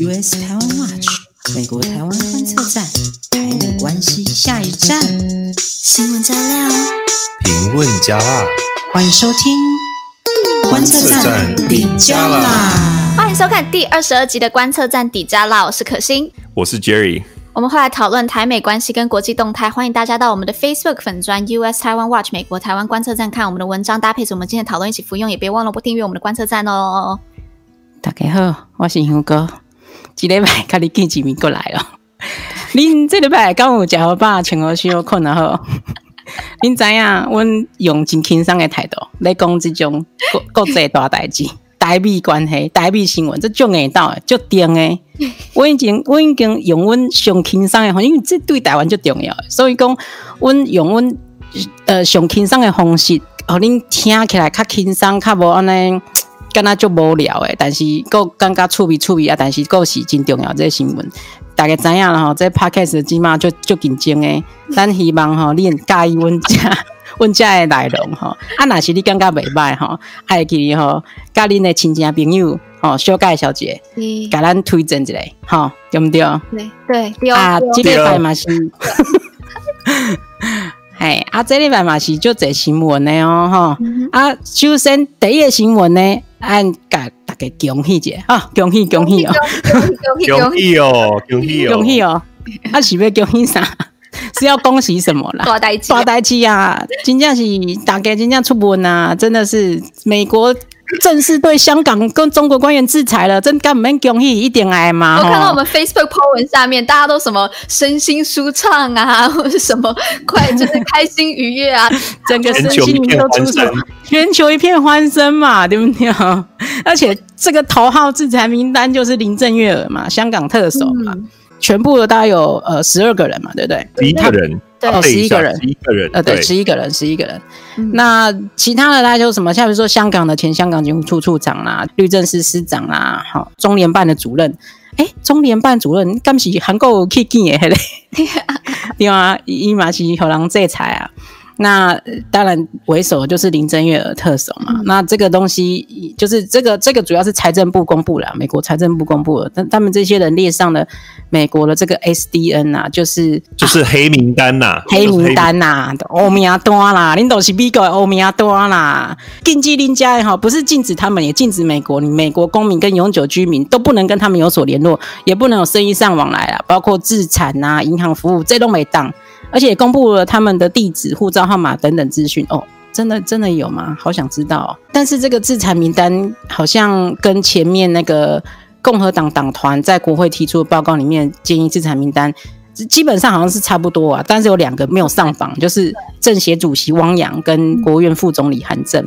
US 台湾 Watch 美国台湾观测站，台美关系下一站。新闻加料，评论加辣，欢迎收听观测站底加辣。欢迎收看第二十二集的观测站底加辣，我是可心，我是 Jerry。我们会来讨论台美关系跟国际动态，欢迎大家到我们的 Facebook 粉专 US 台湾 Watch 美国台湾观测站看我们的文章，搭配着我们今天讨论一起服用，也别忘了不订阅我们的观测站哦。大家好，我是香哥。这礼拜跟你见几面过来了。恁这礼拜刚有食好饱，穿好少，困了好。恁知影，阮用真轻松的态度来讲这种国国际大代志、台美关系、台美新闻，这种会到的，就定的。我已经，我已经用阮上轻松的方式，因为这对台湾就重要。所以讲，阮用阮呃上轻松的方式，让恁听起来较轻松，较无安尼。敢若足无聊诶，但是够感觉趣味趣味啊！但是够是真重要这个新闻，大家知影啦吼。这 podcast 起码就就紧张诶，咱希望吼你介意阮遮 阮遮诶内容吼。啊，若是你感觉袂歹吼，爱去吼，甲恁诶亲戚朋友吼小介绍一下，甲咱推荐一下吼，对毋对？对对对 啊，这礼拜嘛是，嘿啊，这礼拜嘛是就这新闻诶哦吼。啊，首先第一个新闻呢。按甲大家恭喜者啊！恭喜恭喜哦！恭喜哦！恭喜哦！恭喜哦！啊，是要恭喜啥？是要恭喜什么啦？大代志，大代志啊！真正是大家真正出门啊！真的是美国。正式对香港跟中国官员制裁了，真干唔免恭喜一点爱吗？我看到我们 Facebook po 文下面，大家都什么身心舒畅啊，或 者什么快就是开心愉悦啊，整个身心灵都出手，全球一片欢声嘛，对不对？而且这个头号制裁名单就是林郑月娥嘛，香港特首嘛，嗯、全部的大概有呃十二个人嘛，对不对？十一个人。对，十一个人，十一个人，呃，对，十一个人，十一个人。那其他的大家就什么，像比如说香港的前香港警务处处长啦，律政司司长啦，好，中联办的主任，哎，中联办主任，刚是韩国去见的？嘞，对啊，伊嘛是互人制裁啊。那当然，为首就是林郑月娥特首嘛。嗯、那这个东西就是这个，这个主要是财政部公布了，美国财政部公布了，但他们这些人列上了美国的这个 SDN 啊，就是就是黑名单呐、啊，黑名单呐、啊，欧米亚多啦，领导是美国欧米亚多啦，禁止林家也好，不是禁止他们，也禁止美国，你美国公民跟永久居民都不能跟他们有所联络，也不能有生意上往来啊，包括资产啊、银行服务，这都没当。而且公布了他们的地址、护照号码等等资讯哦，真的真的有吗？好想知道哦。但是这个制裁名单好像跟前面那个共和党党团在国会提出的报告里面建议制裁名单，基本上好像是差不多啊。但是有两个没有上榜，就是政协主席汪洋跟国务院副总理韩正。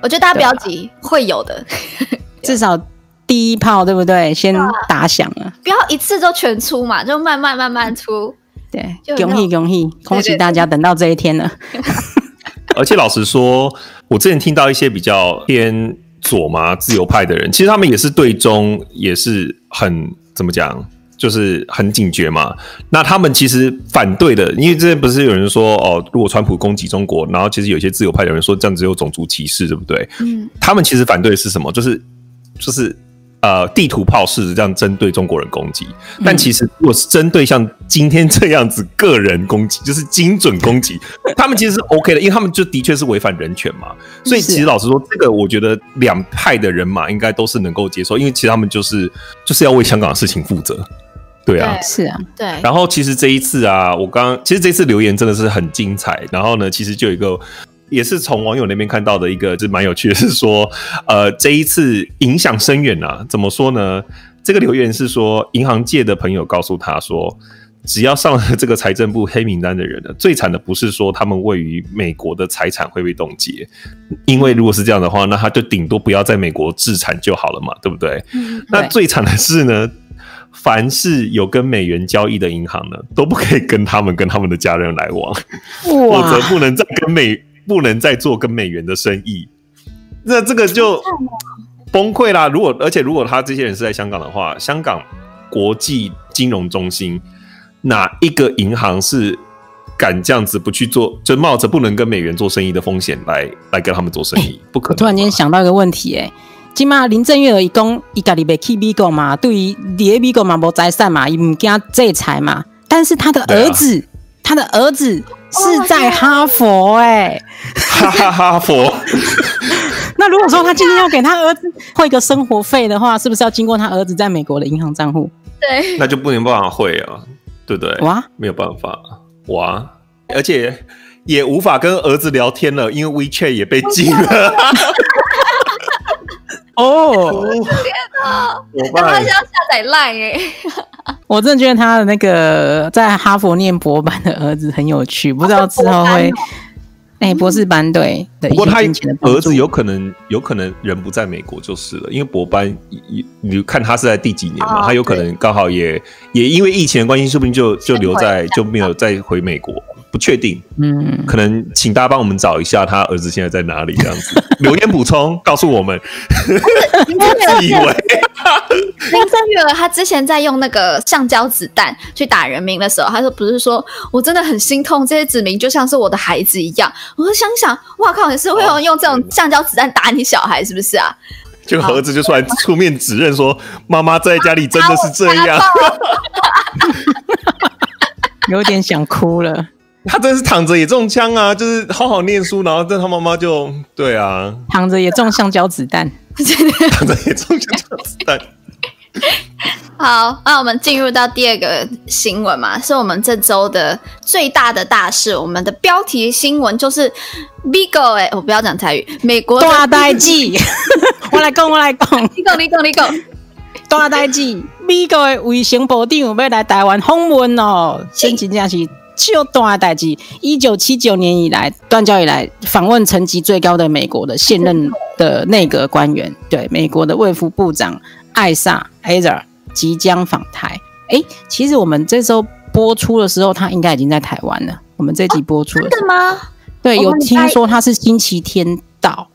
我觉得大家不要急，会有的，至少第一炮对不对？先打响了，不要一次就全出嘛，就慢慢慢慢出。对，恭喜恭喜，恭喜大家等到这一天了。而且老实说，我之前听到一些比较偏左嘛、自由派的人，其实他们也是对中也是很怎么讲，就是很警觉嘛。那他们其实反对的，因为之前不是有人说哦，如果川普攻击中国，然后其实有些自由派的人说这样子有种族歧视，对不对？嗯，他们其实反对的是什么？就是就是。呃，地图炮式这样针对中国人攻击，但其实如果是针对像今天这样子个人攻击，就是精准攻击，他们其实是 OK 的，因为他们就的确是违反人权嘛。所以其实老实说，这个我觉得两派的人马应该都是能够接受，因为其实他们就是就是要为香港的事情负责。对啊，是啊，对。然后其实这一次啊，我刚刚其实这次留言真的是很精彩。然后呢，其实就有一个。也是从网友那边看到的一个，是蛮有趣的，是说，呃，这一次影响深远啊。怎么说呢？这个留言是说，银行界的朋友告诉他说，只要上了这个财政部黑名单的人呢，最惨的不是说他们位于美国的财产会被冻结，因为如果是这样的话，那他就顶多不要在美国置产就好了嘛，对不对？嗯，那最惨的是呢，凡是有跟美元交易的银行呢，都不可以跟他们跟他们的家人来往，否则不能再跟美。不能再做跟美元的生意，那这个就崩溃啦。如果而且如果他这些人是在香港的话，香港国际金融中心哪一个银行是敢这样子不去做，就冒着不能跟美元做生意的风险来来跟他们做生意？欸、不可能。突然间想到一个问题、欸，哎，起码林郑月娥一讲，伊家己袂去美国嘛，对于伫美国嘛无财产嘛，伊唔惊制裁嘛。但是他的儿子，啊、他的儿子是在哈佛哎、欸，哈哈哈佛。那如果说他今天要给他儿子汇个生活费的话，是不是要经过他儿子在美国的银行账户？对，那就不能办法汇啊，对不对？哇，没有办法哇，而且也无法跟儿子聊天了，因为 WeChat 也被禁了。哦，天哪！我爸是要下载 Line 哎，我真的觉得他的那个在哈佛念博班的儿子很有趣，不知道之后会。哎、欸，博士班对，不过他儿子有可能有可能人不在美国就是了，因为博班，你你看他是在第几年嘛，哦、他有可能刚好也也因为疫情的关系，说不定就就留在就没有再回美国。不确定，嗯，可能请大家帮我们找一下他儿子现在在哪里，这样子 留言补充告诉我们。自以为林郑月娥他之前在用那个橡胶子弹去打人民的时候，他说不是说我真的很心痛，这些子民就像是我的孩子一样。我就想想，哇靠，你是会用用这种 橡胶子弹打你小孩是不是啊？就儿子就出来出面指认说，妈妈在家里真的是这样，有点想哭了。他真是躺着也中枪啊！就是好好念书，然后但他妈妈就对啊，躺着也中橡胶子弹，躺着也中橡胶子弹。好，那我们进入到第二个新闻嘛，是我们这周的最大的大事。我们的标题新闻就是 Bigo 哎，我不要讲台语，美国大代志，我来讲，我来讲，你讲，你讲，你讲，大代志，Bigo 的卫生部长要来台湾访问哦，先请假期。就大代志，一九七九年以来断交以来访问层级最高的美国的现任的内阁官员，对美国的卫福部长艾萨 Azer 即将访台。哎，其实我们这时候播出的时候，他应该已经在台湾了。我们这集播出的是吗？对，有听说他是星期天到，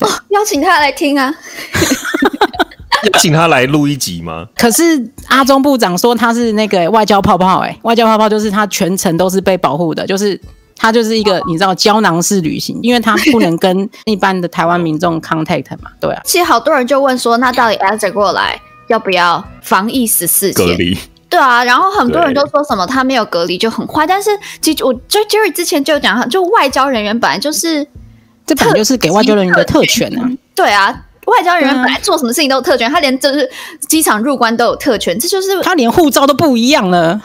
哦，邀请他来听啊。要请他来录一集吗？可是阿中部长说他是那个外交泡泡，哎，外交泡泡就是他全程都是被保护的，就是他就是一个你知道胶囊式旅行，因为他不能跟一般的台湾民众 contact 嘛，对啊。其实好多人就问说，那到底 Azer 过来要不要防疫十四天？隔离？对啊，然后很多人都说什么他没有隔离就很坏，但是其实我就 Jerry 之前就讲，就外交人员本来就是这本来就是给外交人员的特权啊，对啊。外交人员本来做什么事情都有特权，他连就是机场入关都有特权，这就是他连护照都不一样了。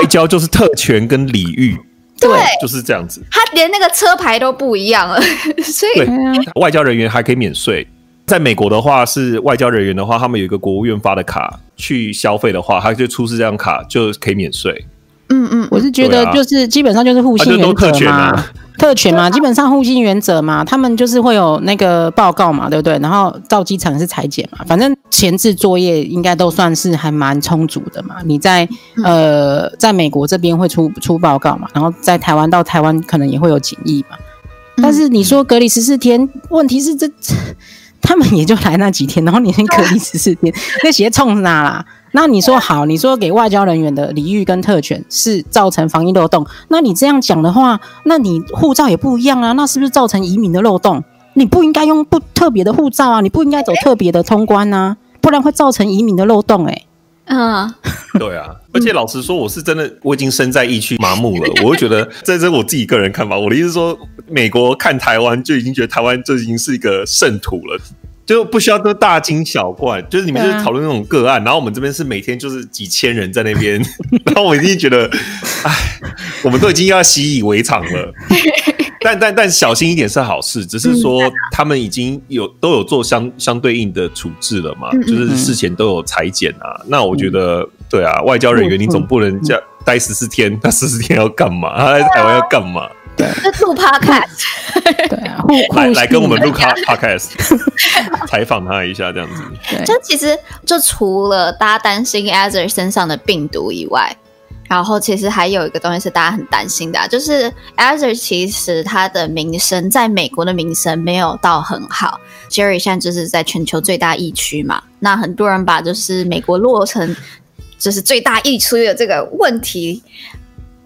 外交就是特权跟礼遇，对，就是这样子。他连那个车牌都不一样了，所以外交人员还可以免税。在美国的话，是外交人员的话，他们有一个国务院发的卡去消费的话，他就出示这张卡就可以免税。嗯嗯，我是觉得就是基本上就是互信原则嘛。特权嘛，基本上互信原则嘛，他们就是会有那个报告嘛，对不对？然后到机场是裁剪嘛，反正前置作业应该都算是还蛮充足的嘛。你在呃，在美国这边会出出报告嘛，然后在台湾到台湾可能也会有检疫嘛。但是你说隔离十四天，问题是这 他们也就来那几天，然后你先隔离十四天，那鞋冲哪啦？那你说好，你说给外交人员的礼遇跟特权是造成防疫漏洞，那你这样讲的话，那你护照也不一样啊，那是不是造成移民的漏洞？你不应该用不特别的护照啊，你不应该走特别的通关啊，不然会造成移民的漏洞、欸。哎，嗯，对啊，而且老实说，我是真的，我已经身在疫区麻木了，我会觉得这是我自己个人看法。我的意思是说，美国看台湾就已经觉得台湾就已经是一个圣土了。就不需要都大惊小怪，就是你们就是讨论那种个案，然后我们这边是每天就是几千人在那边，然后我已经觉得，哎，我们都已经要习以为常了。但但但小心一点是好事，只是说他们已经有都有做相相对应的处置了嘛，就是事前都有裁剪啊。那我觉得，对啊，外交人员你总不能这样待十四天，那十四天要干嘛？他在台湾要干嘛？对，录 podcast，对啊，来来跟我们录 podcast，采访他一下这样子。对，就其实就除了大家担心 Azer 身上的病毒以外，然后其实还有一个东西是大家很担心的，啊，就是 Azer 其实他的名声在美国的名声没有到很好。Jerry 现在就是在全球最大疫区嘛，那很多人把就是美国落成就是最大溢出的这个问题。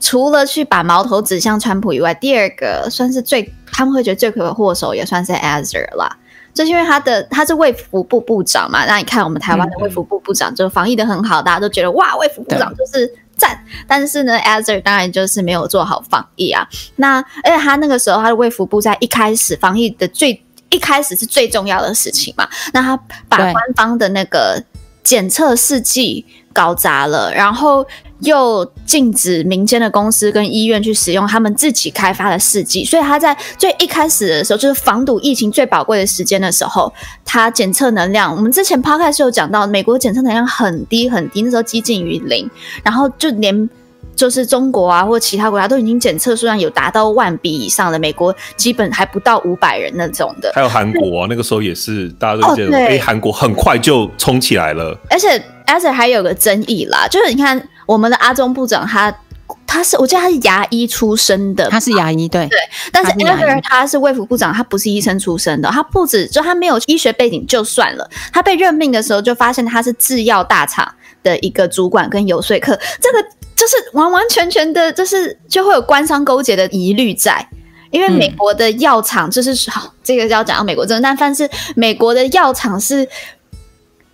除了去把矛头指向川普以外，第二个算是最他们会觉得罪魁祸首也算是 Azer 啦。就是因为他的他是卫福部部长嘛，那你看我们台湾的卫福部部长就防疫的很好，大家都觉得哇，卫福部长就是赞。但是呢，Azar 当然就是没有做好防疫啊。那而且他那个时候他的卫福部在一开始防疫的最一开始是最重要的事情嘛，那他把官方的那个检测试剂搞砸了，然后。又禁止民间的公司跟医院去使用他们自己开发的试剂，所以他在最一开始的时候，就是防堵疫情最宝贵的时间的时候，他检测能量，我们之前 podcast 有讲到，美国检测能量很低很低，那时候接近于零，然后就连就是中国啊或其他国家都已经检测数量有达到万笔以上的，美国基本还不到五百人那种的，还有韩国啊，那个时候也是大家都觉得，哎、哦，韩国很快就冲起来了，而且而且还有个争议啦，就是你看。我们的阿中部长他，他他是我记得他是牙医出身的，他是牙医对。对，但是 Azar 他是卫福部长，他不是医生出身的，他不止就他没有医学背景就算了，他被任命的时候就发现他是制药大厂的一个主管跟游说客，这个就是完完全全的，就是就会有官商勾结的疑虑在，因为美国的药厂就是好、嗯，这个要讲到美国真的，但但是美国的药厂是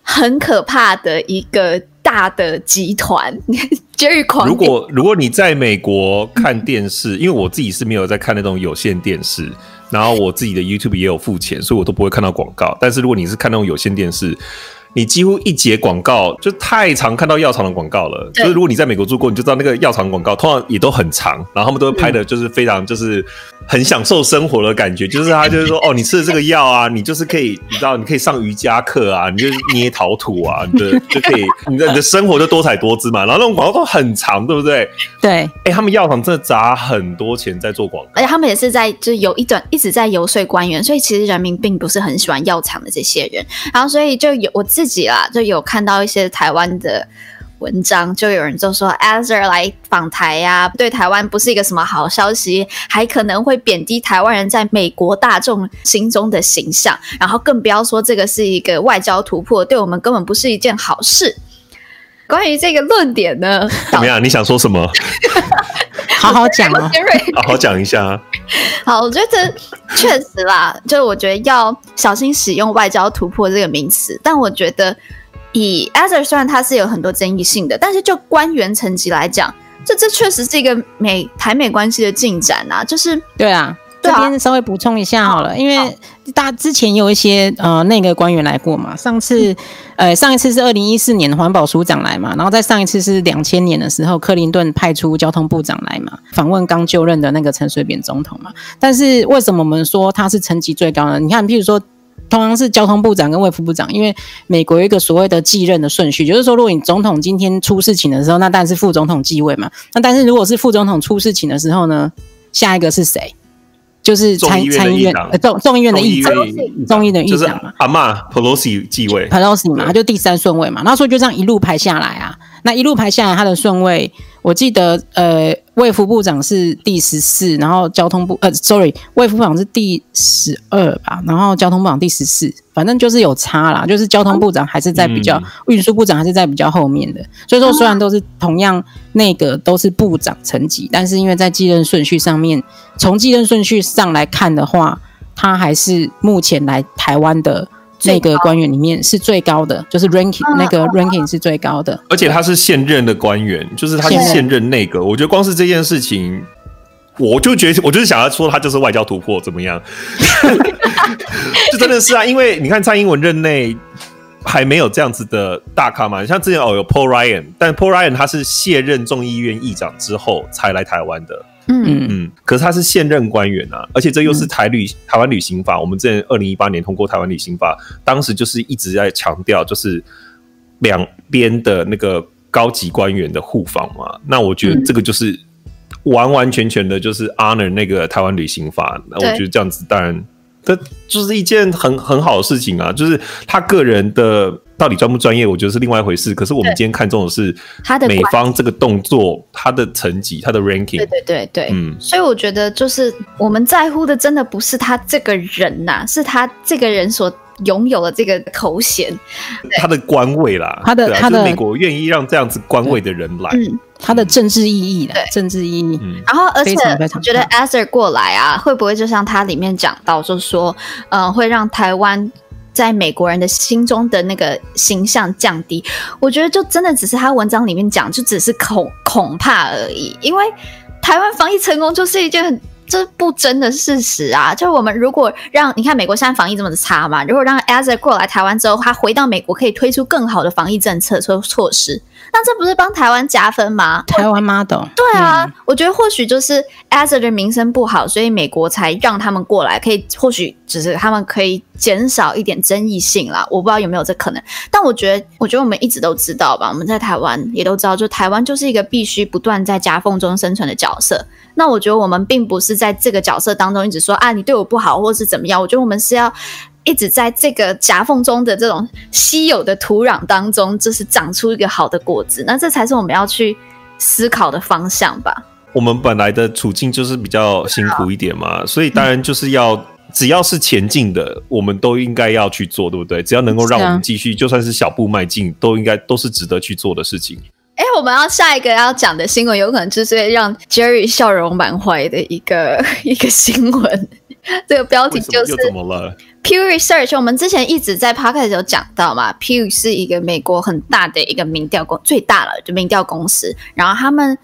很可怕的一个。大的集团，如果如果你在美国看电视，因为我自己是没有在看那种有线电视，然后我自己的 YouTube 也有付钱，所以我都不会看到广告。但是如果你是看那种有线电视，你几乎一节广告就太常看到药厂的广告了。就是如果你在美国住过，你就知道那个药厂广告通常也都很长，然后他们都会拍的就是非常就是很享受生活的感觉。就是他就是说，哦，你吃的这个药啊，你就是可以，你知道，你可以上瑜伽课啊，你就捏陶土啊，你的就可以，你的你的生活就多彩多姿嘛。然后那种广告都很长，对不对？对。哎、欸，他们药厂真的砸很多钱在做广告，而且他们也是在就是有一段一直在游说官员，所以其实人民并不是很喜欢药厂的这些人。然后所以就有我自自己啦，就有。看到一些台湾的文章，就有人就说 Azar 来访台呀、对台湾不是一个什么好消息，还可能会贬低台湾人在美国大众心中的形象，然后更不要说这个是一个外交突破，对我们根本不是一件好事。关于这个论点呢，怎么样？你想说什么？好好讲 啊，好好讲一下。好，我觉得确实啦，就我觉得要小心使用“外交突破”这个名词，但我觉得。以 Azar 虽然他是有很多争议性的，但是就官员层级来讲，这这确实是一个美台美关系的进展啊！就是对啊，这边稍微补充一下好了，因为大之前有一些呃那个官员来过嘛，上次呃上一次是二零一四年环保署长来嘛，然后再上一次是两千年的时候，克林顿派出交通部长来嘛，访问刚就任的那个陈水扁总统嘛。但是为什么我们说他是层级最高呢？你看，譬如说。同样是交通部长跟卫副部长，因为美国有一个所谓的继任的顺序，就是说，如果你总统今天出事情的时候，那当然是副总统继位嘛。那但是如果是副总统出事情的时候呢，下一个是谁？就是参参议院呃众众议院的议长，众议院的议长嘛。阿嬷 Pelosi 继位，Pelosi 嘛，他就第三顺位嘛。那所以就这样一路排下来啊。那一路排下来，他的顺位，我记得呃，卫福部长是第十四，然后交通部呃，sorry，卫福部长是第十二吧，然后交通部长第十四，反正就是有差啦，就是交通部长还是在比较，运输部长还是在比较后面的。所以说，虽然都是同样那个都是部长层级，但是因为在继任顺序上面，从继任顺序上来看的话，他还是目前来台湾的。那个官员里面是最高的，就是 ranking、嗯、那个 ranking 是最高的，而且他是现任的官员，就是他是现任内阁。我觉得光是这件事情，我就觉得我就是想要说他就是外交突破，怎么样？就真的是啊，因为你看蔡英文任内还没有这样子的大咖嘛，像之前哦有 Paul Ryan，但 Paul Ryan 他是卸任众议院议长之后才来台湾的。嗯嗯，可是他是现任官员啊，而且这又是台旅、嗯、台湾旅行法。我们之前二零一八年通过台湾旅行法，当时就是一直在强调，就是两边的那个高级官员的互访嘛。那我觉得这个就是完完全全的，就是 honor 那个台湾旅行法。那我觉得这样子，当然这就是一件很很好的事情啊。就是他个人的。到底专不专业，我觉得是另外一回事。可是我们今天看重的是他的美方这个动作，他的成绩，他的 ranking。对对对对，嗯。所以我觉得，就是我们在乎的，真的不是他这个人呐、啊，是他这个人所拥有的这个头衔，他的官位啦，他的、啊、他的、就是、美国愿意让这样子官位的人来。嗯，他的政治意义的政治意义。嗯，然后而且我觉得 Aster 过来啊，会不会就像他里面讲到，就是说，嗯、呃，会让台湾在美国人的心中的那个形象降低？我觉得就真的只是他文章里面讲，就只是恐恐怕而已，因为台湾防疫成功就是一件很。这不争的事实啊！就是我们如果让你看美国现在防疫这么的差嘛，如果让 Azer 过来台湾之后，他回到美国可以推出更好的防疫政策措措施，那这不是帮台湾加分吗？台湾 model 对啊，嗯、我觉得或许就是 Azer 的名声不好，所以美国才让他们过来，可以或许只是他们可以减少一点争议性啦。我不知道有没有这可能，但我觉得，我觉得我们一直都知道吧，我们在台湾也都知道，就台湾就是一个必须不断在夹缝中生存的角色。那我觉得我们并不是在这个角色当中一直说啊，你对我不好，或是怎么样。我觉得我们是要一直在这个夹缝中的这种稀有的土壤当中，就是长出一个好的果子。那这才是我们要去思考的方向吧。我们本来的处境就是比较辛苦一点嘛，所以当然就是要、嗯、只要是前进的，我们都应该要去做，对不对？只要能够让我们继续，就算是小步迈进，都应该都是值得去做的事情。哎，我们要下一个要讲的新闻，有可能就是会让 Jerry 笑容满怀的一个 一个新闻。这个标题就是又怎么了？Pew Research，我们之前一直在 Podcast 有讲到嘛，Pew 是一个美国很大的一个民调公，最大了就民调公司。然后他们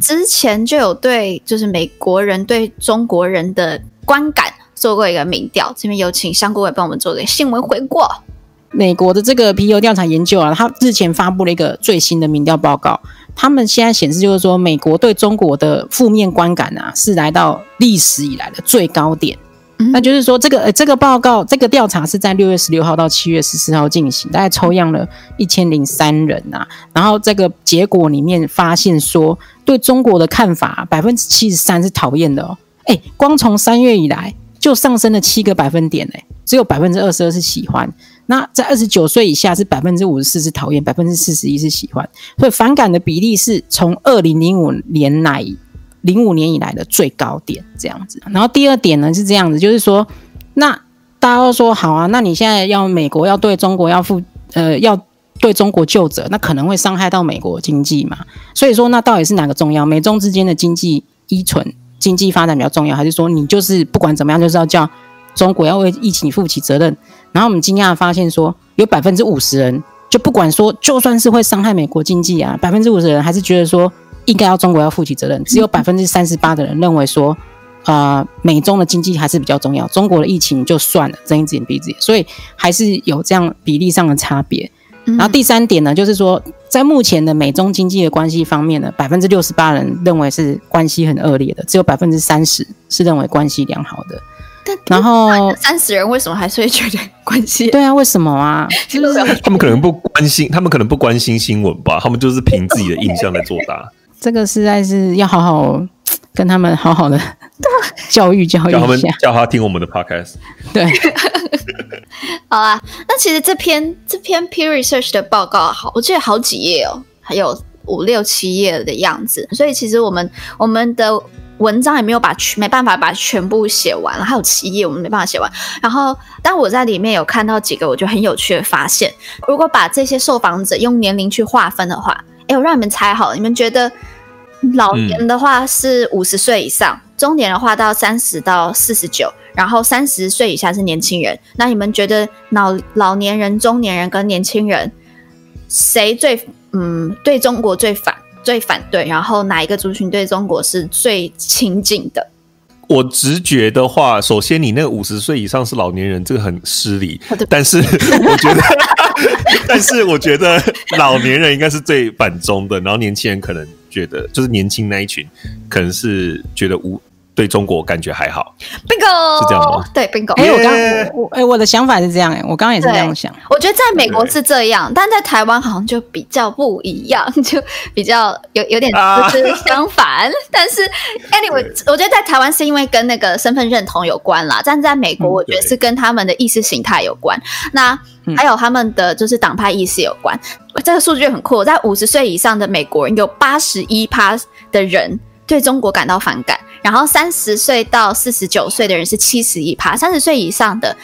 之前就有对，就是美国人对中国人的观感做过一个民调。这边有请香菇伟帮我们做个新闻回顾。美国的这个皮尤调查研究啊，他日前发布了一个最新的民调报告。他们现在显示就是说，美国对中国的负面观感啊，是来到历史以来的最高点。嗯、那就是说，这个呃，这个报告，这个调查是在六月十六号到七月十四号进行，大概抽样了一千零三人啊。然后这个结果里面发现说，对中国的看法百分之七十三是讨厌的哦。哎，光从三月以来就上升了七个百分点，哎，只有百分之二十二是喜欢。那在二十九岁以下是百分之五十四是讨厌，百分之四十一是喜欢，所以反感的比例是从二零零五年来零五年以来的最高点这样子。然后第二点呢是这样子，就是说，那大家都说好啊，那你现在要美国要对中国要负呃要对中国究责，那可能会伤害到美国经济嘛？所以说，那到底是哪个重要？美中之间的经济依存、经济发展比较重要，还是说你就是不管怎么样就是要叫中国要为疫情负起责任？然后我们惊讶的发现说，有百分之五十人就不管说，就算是会伤害美国经济啊，百分之五十人还是觉得说应该要中国要负起责任。只有百分之三十八的人认为说，呃，美中的经济还是比较重要，中国的疫情就算了，睁一只眼闭一只眼，所以还是有这样比例上的差别。然后第三点呢，就是说在目前的美中经济的关系方面呢，百分之六十八人认为是关系很恶劣的，只有百分之三十是认为关系良好的。然后三十人为什么还是会觉得关心？对啊，为什么啊？就是他们可能不关心，他们可能不关心新闻吧？他们就是凭自己的印象来作答。这个实在是要好好跟他们好好的教育教育一下，叫他们叫他听我们的 podcast。对，好啦，那其实这篇这篇 peer Research 的报告好，我记得好几页哦，还有五六七页的样子。所以其实我们我们的。文章也没有把全没办法把全部写完，还有七页我们没办法写完。然后，但我在里面有看到几个我觉得很有趣的发现。如果把这些受访者用年龄去划分的话，哎，我让你们猜好，你们觉得老年的话是五十岁以上，中年的话到三十到四十九，然后三十岁以下是年轻人。那你们觉得老老年人、中年人跟年轻人谁最嗯对中国最反？最反对，然后哪一个族群对中国是最亲近的？我直觉的话，首先你那个五十岁以上是老年人，这个很失礼。但是我觉得，但是我觉得老年人应该是最反中的，然后年轻人可能觉得，就是年轻那一群，可能是觉得无。对中国感觉还好，bingo 是这样吗？对，bingo。哎，我刚我哎，我的想法是这样哎，我刚刚也是这样想。我觉得在美国是这样，但在台湾好像就比较不一样，就比较有有点就是相反。但是 anyway，我觉得在台湾是因为跟那个身份认同有关啦，但在美国我觉得是跟他们的意识形态有关，那还有他们的就是党派意识有关。这个数据很酷，在五十岁以上的美国人有八十一趴的人对中国感到反感。然后三十岁到四十九岁的人是七十一趴，三十岁以上的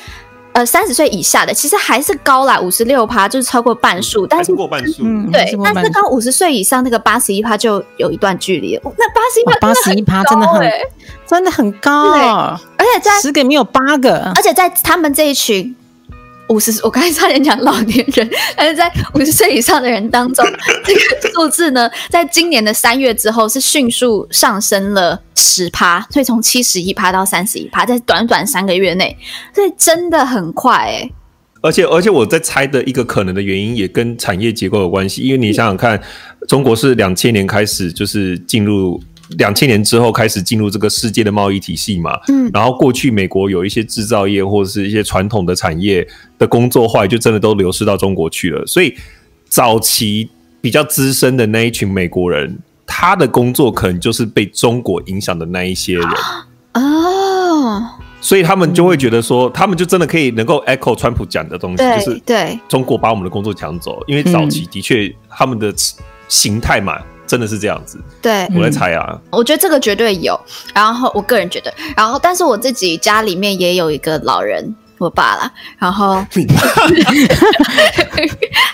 呃三十岁以下的，其实还是高啦，五十六趴，就是超过半数，但是过半数，嗯对，但是跟五十岁以上那个八十一趴就有一段距离。那八十一趴，八十一趴真的很真的很高，而且在十个里面有八个，而且在他们这一群。五十，我刚才差点讲老年人，但是在 五十岁以上的人当中，这个数字呢，在今年的三月之后是迅速上升了十趴，所以从七十一趴到三十一趴，在短短三个月内，所以真的很快哎、欸。而且，而且我在猜的一个可能的原因也跟产业结构有关系，因为你想想看，中国是两千年开始就是进入。两千年之后开始进入这个世界的贸易体系嘛，嗯，然后过去美国有一些制造业或者是一些传统的产业的工作，后来就真的都流失到中国去了。所以早期比较资深的那一群美国人，他的工作可能就是被中国影响的那一些人。哦，所以他们就会觉得说，他们就真的可以能够 echo 川普讲的东西，就是对。中国把我们的工作抢走，因为早期的确他们的形态嘛。真的是这样子，对，我来猜啊。我觉得这个绝对有。然后我个人觉得，然后但是我自己家里面也有一个老人，我爸啦。然后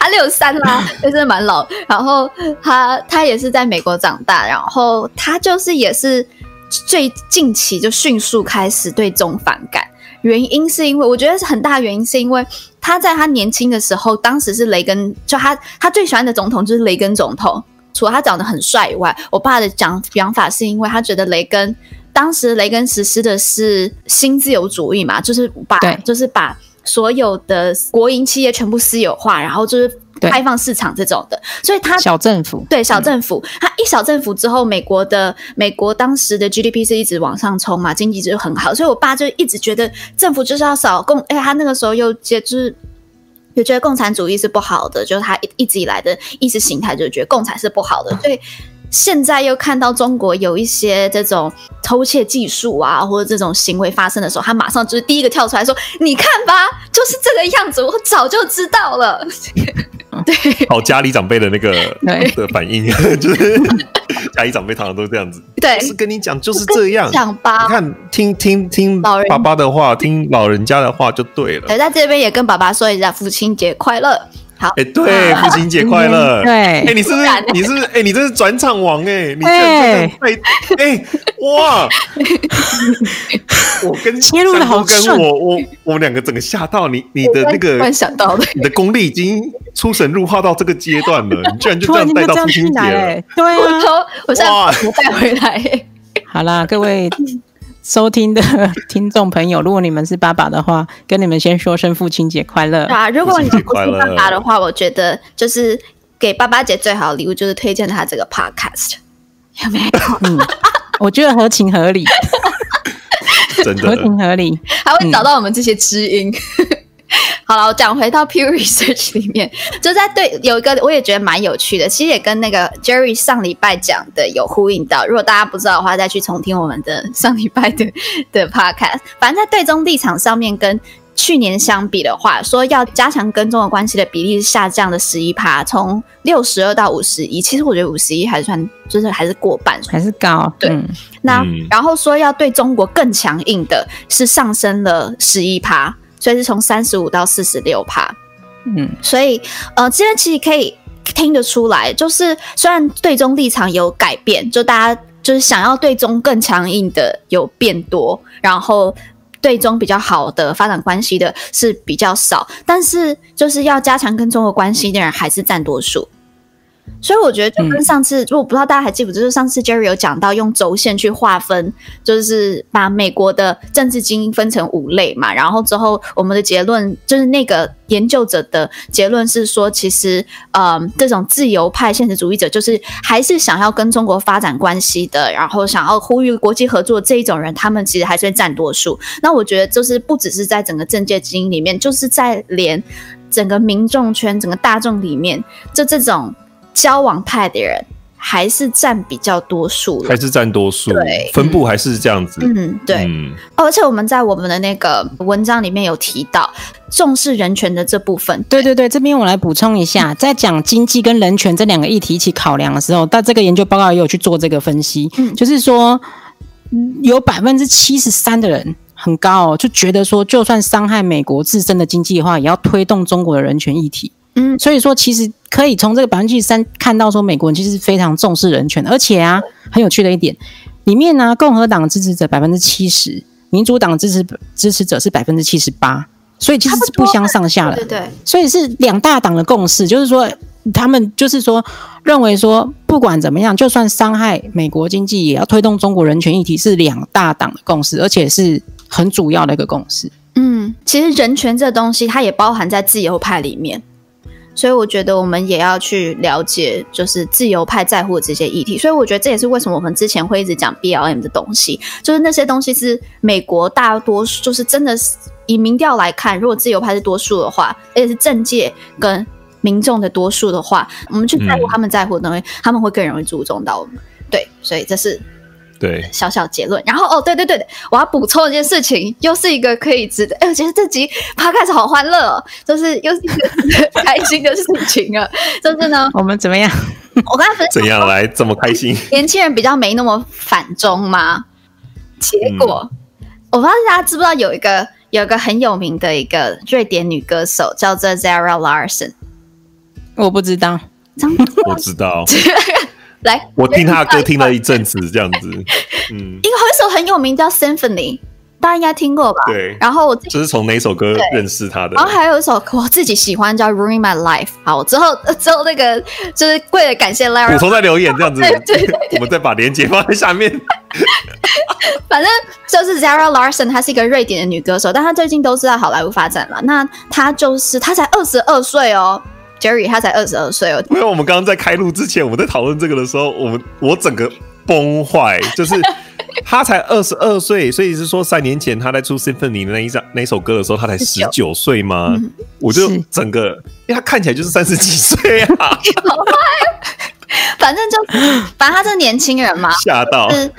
他六三啦，就是蛮老。然后他他也是在美国长大，然后他就是也是最近期就迅速开始对中反感。原因是因为我觉得是很大原因是因为他在他年轻的时候，当时是雷根，就他他最喜欢的总统就是雷根总统。除了他长得很帅以外，我爸的讲讲法是因为他觉得雷根当时雷根实施的是新自由主义嘛，就是把就是把所有的国营企业全部私有化，然后就是开放市场这种的，所以他小政府对小政府，嗯、他一小政府之后，美国的美国当时的 GDP 是一直往上冲嘛，经济就很好，所以我爸就一直觉得政府就是要少共，哎，他那个时候又接就是。就觉得共产主义是不好的，就是他一一直以来的意识形态，就觉得共产是不好的。所以现在又看到中国有一些这种偷窃技术啊，或者这种行为发生的时候，他马上就是第一个跳出来说：“你看吧，就是这个样子，我早就知道了。”对，好，家里长辈的那个的反应，就是家里长辈常常都是这样子。对，是跟你讲就是这样，讲吧。你看，听听听爸爸的话，听老人家的话就对了。对，在这边也跟爸爸说一下，父亲节快乐。好，哎、欸，对，父亲节快乐。对，哎、欸，你是不是你是哎、欸，你这是转场王哎、欸，你这哎哎哇！我跟切入的好顺，我我我们两个整个吓到你，你的那个突想到的，你的功力已经出神入化到这个阶段了，你居然就这样带到父亲节了，对啊，我说我现在我带回来。好啦，各位。收听的 听众朋友，如果你们是爸爸的话，跟你们先说声父亲节快乐啊！如果你不是爸爸的话，我觉得就是给爸爸节最好的礼物就是推荐他这个 podcast，有没有？嗯，我觉得合情合理，真的合情合理，还会找到我们这些知音。嗯 好了，我讲回到 Pew Research 里面，就在对有一个我也觉得蛮有趣的，其实也跟那个 Jerry 上礼拜讲的有呼应到。如果大家不知道的话，再去重听我们的上礼拜的 的 Podcast。反正在对中立场上面，跟去年相比的话，说要加强跟中国关系的比例是下降的十一趴，从六十二到五十一。其实我觉得五十一还算就是还是过半，还是高。对，嗯、那然后说要对中国更强硬的是上升了十一趴。所以是从三十五到四十六趴，嗯，所以呃，这边其实可以听得出来，就是虽然对中立场有改变，就大家就是想要对中更强硬的有变多，然后对中比较好的发展关系的是比较少，但是就是要加强跟中国关系的人还是占多数。所以我觉得就跟上次，如果不知道大家还记不记得，就是上次 Jerry 有讲到用轴线去划分，就是把美国的政治精英分成五类嘛。然后之后我们的结论就是那个研究者的结论是说，其实嗯，这种自由派现实主义者，就是还是想要跟中国发展关系的，然后想要呼吁国际合作这一种人，他们其实还是会占多数。那我觉得就是不只是在整个政界精英里面，就是在连整个民众圈、整个大众里面，就这种。交往派的人还是占比较多数，还是占多数，对，分布还是这样子。嗯，对。嗯，而且我们在我们的那个文章里面有提到重视人权的这部分。对对对，这边我来补充一下，在讲经济跟人权这两个议题一起考量的时候，但这个研究报告也有去做这个分析，嗯，就是说有百分之七十三的人。很高哦，就觉得说，就算伤害美国自身的经济的话，也要推动中国的人权议题。嗯，所以说其实可以从这个百分之三看到说，美国人其实非常重视人权，而且啊，很有趣的一点，里面呢，共和党支持者百分之七十，民主党支持支持者是百分之七十八，所以其实是不相上下的。对对，所以是两大党的共识，就是说。他们就是说，认为说，不管怎么样，就算伤害美国经济，也要推动中国人权议题，是两大党的共识，而且是很主要的一个共识。嗯，其实人权这东西，它也包含在自由派里面，所以我觉得我们也要去了解，就是自由派在乎的这些议题。所以我觉得这也是为什么我们之前会一直讲 BLM 的东西，就是那些东西是美国大多数，就是真的是以民调来看，如果自由派是多数的话，而且是政界跟。民众的多数的话，我们去在乎他们在乎的东西，嗯、他们会更容易注重到我们。对，所以这是对小小结论。然后哦，对对对，我要补充一件事情，又是一个可以值得。哎，我觉得这集 Podcast 好欢乐哦，就是又是一个开心的事情啊。就是呢，我们怎么样？我刚才分怎样来这么开心？年轻人比较没那么反中吗？结果、嗯、我不知道大家知不知道，有一个有一个很有名的一个瑞典女歌手叫做 Zara Larsson。我不知道，我知道。来，我听他的歌听了一阵子，这样子。嗯，一个一首很有名叫《Symphony》，大家应该听过吧？对。然后我就是从哪首歌认识他的？然后还有一首我自己喜欢叫《Ruin My Life》。好，之后 之后那个就是为了感谢 Lara，补充在留言这样子。对对对，我们再把链接放在下面。反正就是 Zara Larsson，她是一个瑞典的女歌手，但她最近都是在好莱坞发展了。那她就是她才二十二岁哦。Jerry 他才二十二岁哦，因为我们刚刚在开录之前，我们在讨论这个的时候，我们我整个崩坏，就是 他才二十二岁，所以是说三年前他在出 Symphony 的那一张那一首歌的时候，他才十九岁吗？嗯、我就整个，因为他看起来就是三十几岁啊，好坏，反正就反正他是年轻人嘛，吓到。是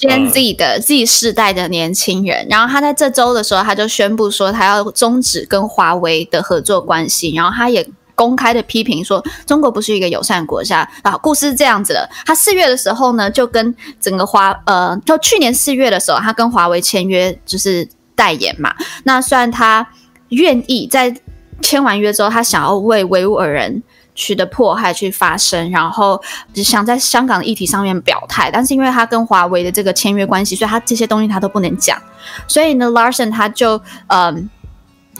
Gen Z 的 Z 世代的年轻人，然后他在这周的时候，他就宣布说他要终止跟华为的合作关系，然后他也。公开的批评说，中国不是一个友善国家啊。故事是这样子的，他四月的时候呢，就跟整个华呃，就去年四月的时候，他跟华为签约，就是代言嘛。那虽然他愿意在签完约之后，他想要为维吾尔人区的迫害去发声，然后就想在香港的议题上面表态，但是因为他跟华为的这个签约关系，所以他这些东西他都不能讲。所以呢，Larson 他就嗯。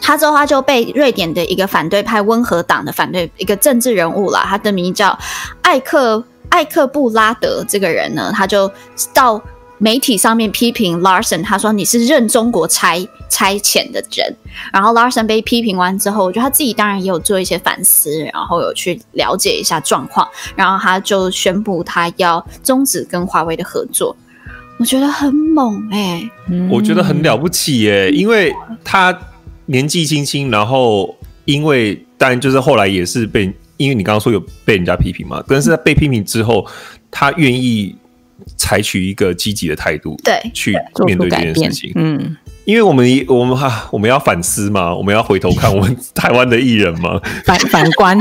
他之后，他就被瑞典的一个反对派温和党的反对一个政治人物啦，他的名叫艾克艾克布拉德。这个人呢，他就到媒体上面批评 Larson，他说你是任中国差差遣的人。然后 Larson 被批评完之后，我觉得他自己当然也有做一些反思，然后有去了解一下状况，然后他就宣布他要终止跟华为的合作。我觉得很猛哎、欸，我觉得很了不起耶、因为他。年纪轻轻，然后因为当然就是后来也是被，因为你刚刚说有被人家批评嘛，但是在被批评之后，他愿意采取一个积极的态度，对，去面对这件事情。嗯，因为我们我们哈我们要反思嘛，我们要回头看我们 台湾的艺人嘛，反反观，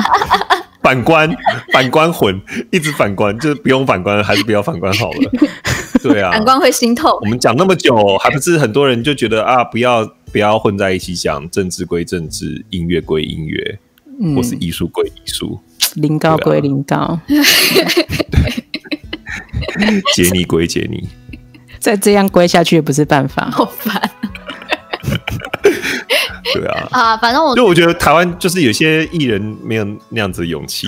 反观，反观魂，一直反观，就是不用反观，还是不要反观好了。对啊，反观会心痛。我们讲那么久，还不是很多人就觉得啊，不要。不要混在一起讲，政治归政治，音乐归音乐，嗯、或是艺术归艺术，领高归领高，解你归解你，再这样归下去也不是办法，好烦。对啊，啊，反正我就我觉得台湾就是有些艺人没有那样子的勇气。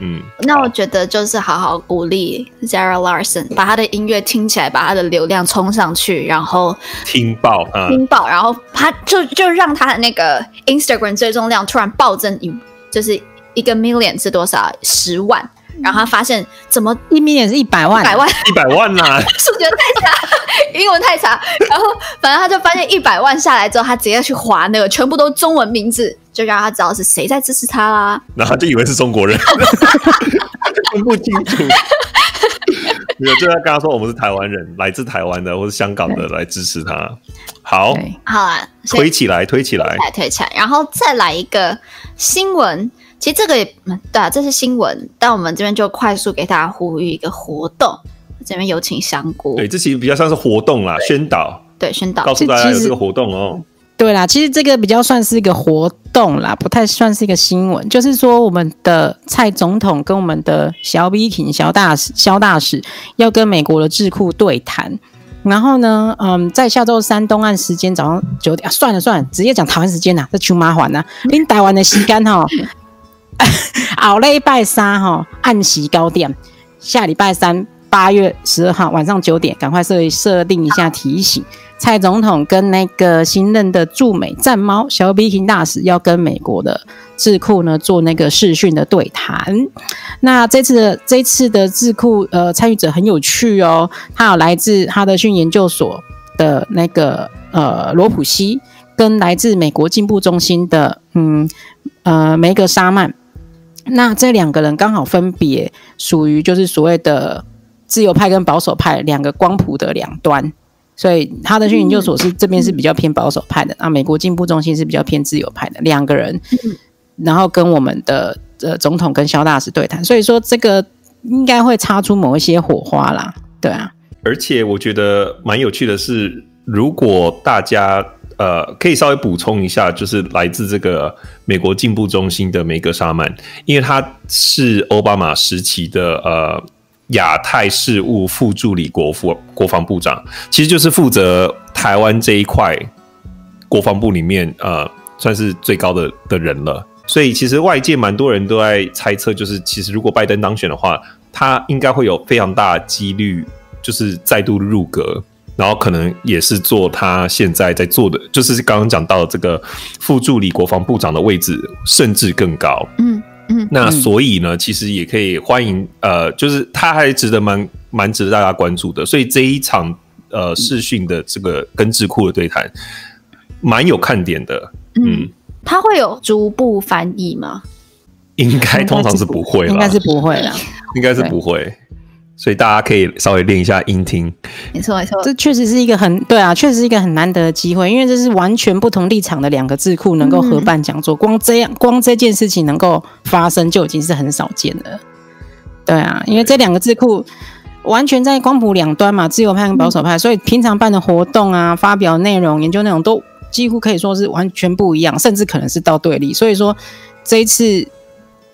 嗯，那我觉得就是好好鼓励 Zara Larsson，把他的音乐听起来，把他的流量冲上去，然后听爆，嗯、听爆，然后他就就让他的那个 Instagram 追踪量突然暴增，一就是一个 million 是多少？十万。然后他发现怎么一 million 是一百万，百万，一百万呐、啊！数学太差，英文太差。然后反正他就发现一百万下来之后，他直接去划那个全部都中文名字，就让他知道是谁在支持他啦。然后他就以为是中国人，分不清楚。没有，就在跟他说我们是台湾人，来自台湾的或是香港的来支持他。好，好啊，推起来，推起来，来推起来，然后再来一个新闻。其实这个也对啊，这是新闻，但我们这边就快速给大家呼吁一个活动，这边有请香菇。对，这其实比较像是活动啦，宣导。对，宣导，告诉大家有这个活动哦。对啦，其实这个比较算是一个活动啦，不太算是一个新闻。就是说，我们的蔡总统跟我们的萧美琴萧大使萧大使要跟美国的智库对谈。然后呢，嗯，在下周三东岸时间早上九点，啊、算了算了，直接讲台湾时间呐，这穷麻烦呐。恁 台湾的时间哈，好嘞拜三哈，按时高点，下礼拜三八月十二号晚上九点，赶快设设定一下提醒。蔡总统跟那个新任的驻美战猫萧美琴大使要跟美国的智库呢做那个视讯的对谈。那这次的这次的智库呃参与者很有趣哦，他有来自哈德逊研究所的那个呃罗普西，跟来自美国进步中心的嗯呃梅格沙曼。那这两个人刚好分别属于就是所谓的自由派跟保守派两个光谱的两端。所以哈德逊研究所是这边是比较偏保守派的，那、美国进步中心是比较偏自由派的两个人，嗯、然后跟我们的呃总统跟萧大使对谈，所以说这个应该会擦出某一些火花啦，对啊。而且我觉得蛮有趣的是，如果大家呃可以稍微补充一下，就是来自这个美国进步中心的梅格沙曼，因为他是奥巴马时期的呃。亚太事务副助理国副国防部长，其实就是负责台湾这一块国防部里面，呃，算是最高的的人了。所以其实外界蛮多人都在猜测，就是其实如果拜登当选的话，他应该会有非常大几率，就是再度入阁，然后可能也是做他现在在做的，就是刚刚讲到的这个副助理国防部长的位置，甚至更高。嗯。嗯，那所以呢，其实也可以欢迎，呃，就是他还值得蛮蛮值得大家关注的。所以这一场呃视讯的这个跟智库的对谈，蛮有看点的。嗯，他会有逐步翻译吗？应该通常是不会，应该是不会的，应该是不会。所以大家可以稍微练一下音听，没错没错，这确实是一个很对啊，确实是一个很难得的机会，因为这是完全不同立场的两个智库能够合办讲座，嗯、光这样光这件事情能够发生就已经是很少见了。对啊，因为这两个智库完全在光谱两端嘛，自由派跟保守派，嗯、所以平常办的活动啊、发表内容、研究内容都几乎可以说是完全不一样，甚至可能是到对立。所以说这一次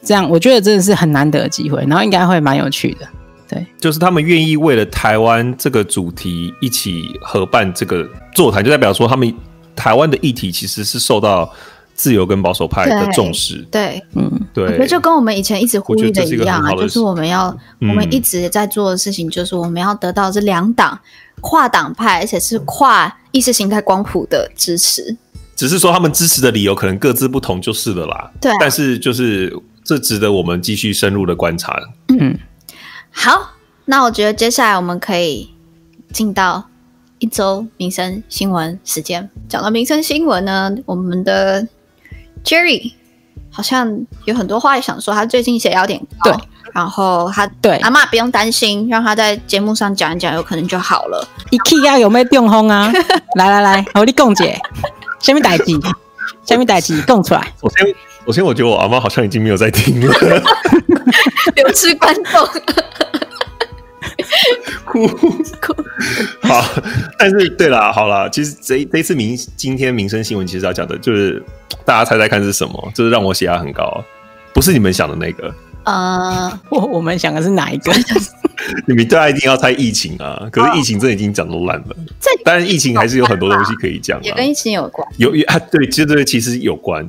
这样，我觉得真的是很难得的机会，然后应该会蛮有趣的。对，就是他们愿意为了台湾这个主题一起合办这个座谈，就代表说他们台湾的议题其实是受到自由跟保守派的重视。对，嗯，对，我觉得就跟我们以前一直呼吁的一样啊，就是我们要、嗯、我们一直在做的事情，就是我们要得到这两党跨党派，而且是跨意识形态光谱的支持。只是说他们支持的理由可能各自不同，就是了啦。对、啊，但是就是这值得我们继续深入的观察。嗯。好，那我觉得接下来我们可以进到一周民生新闻时间。讲到民生新闻呢，我们的 Jerry 好像有很多话想说，他最近血压有点高，对，然后他对阿嬷不用担心，让他在节目上讲一讲，有可能就好了。你气压有没有中风啊？来 来来，我你讲解，下面代志？什么代志？讲出来。首先我觉得我阿妈好像已经没有在听了，流失观众。哭哭，好，但是对啦，好啦，其实这这次民今天民生新闻其实要讲的就是大家猜猜看是什么？就是让我血压很高，不是你们想的那个。呃，我我们想的是哪一个？你们大家一定要猜疫情啊！可是疫情这已经讲都烂了。这当然疫情还是有很多东西可以讲，也跟疫情有关。有啊，对，其实对，其实有关。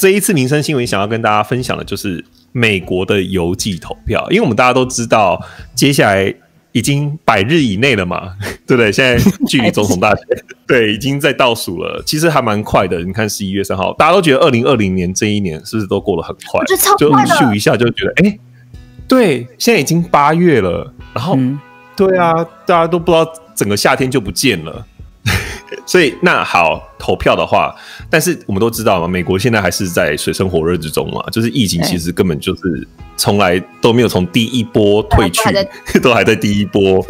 这一次民生新闻想要跟大家分享的就是。美国的邮寄投票，因为我们大家都知道，接下来已经百日以内了嘛，对不对？现在距离总统大选，对，已经在倒数了。其实还蛮快的。你看十一月三号，大家都觉得二零二零年这一年是不是都过得很快？就咻一下就觉得，哎、欸，对，现在已经八月了。然后，嗯、对啊，大家都不知道整个夏天就不见了。所以那好，投票的话，但是我们都知道嘛，美国现在还是在水深火热之中嘛，就是疫情其实根本就是从来都没有从第一波退去，都还在第一波。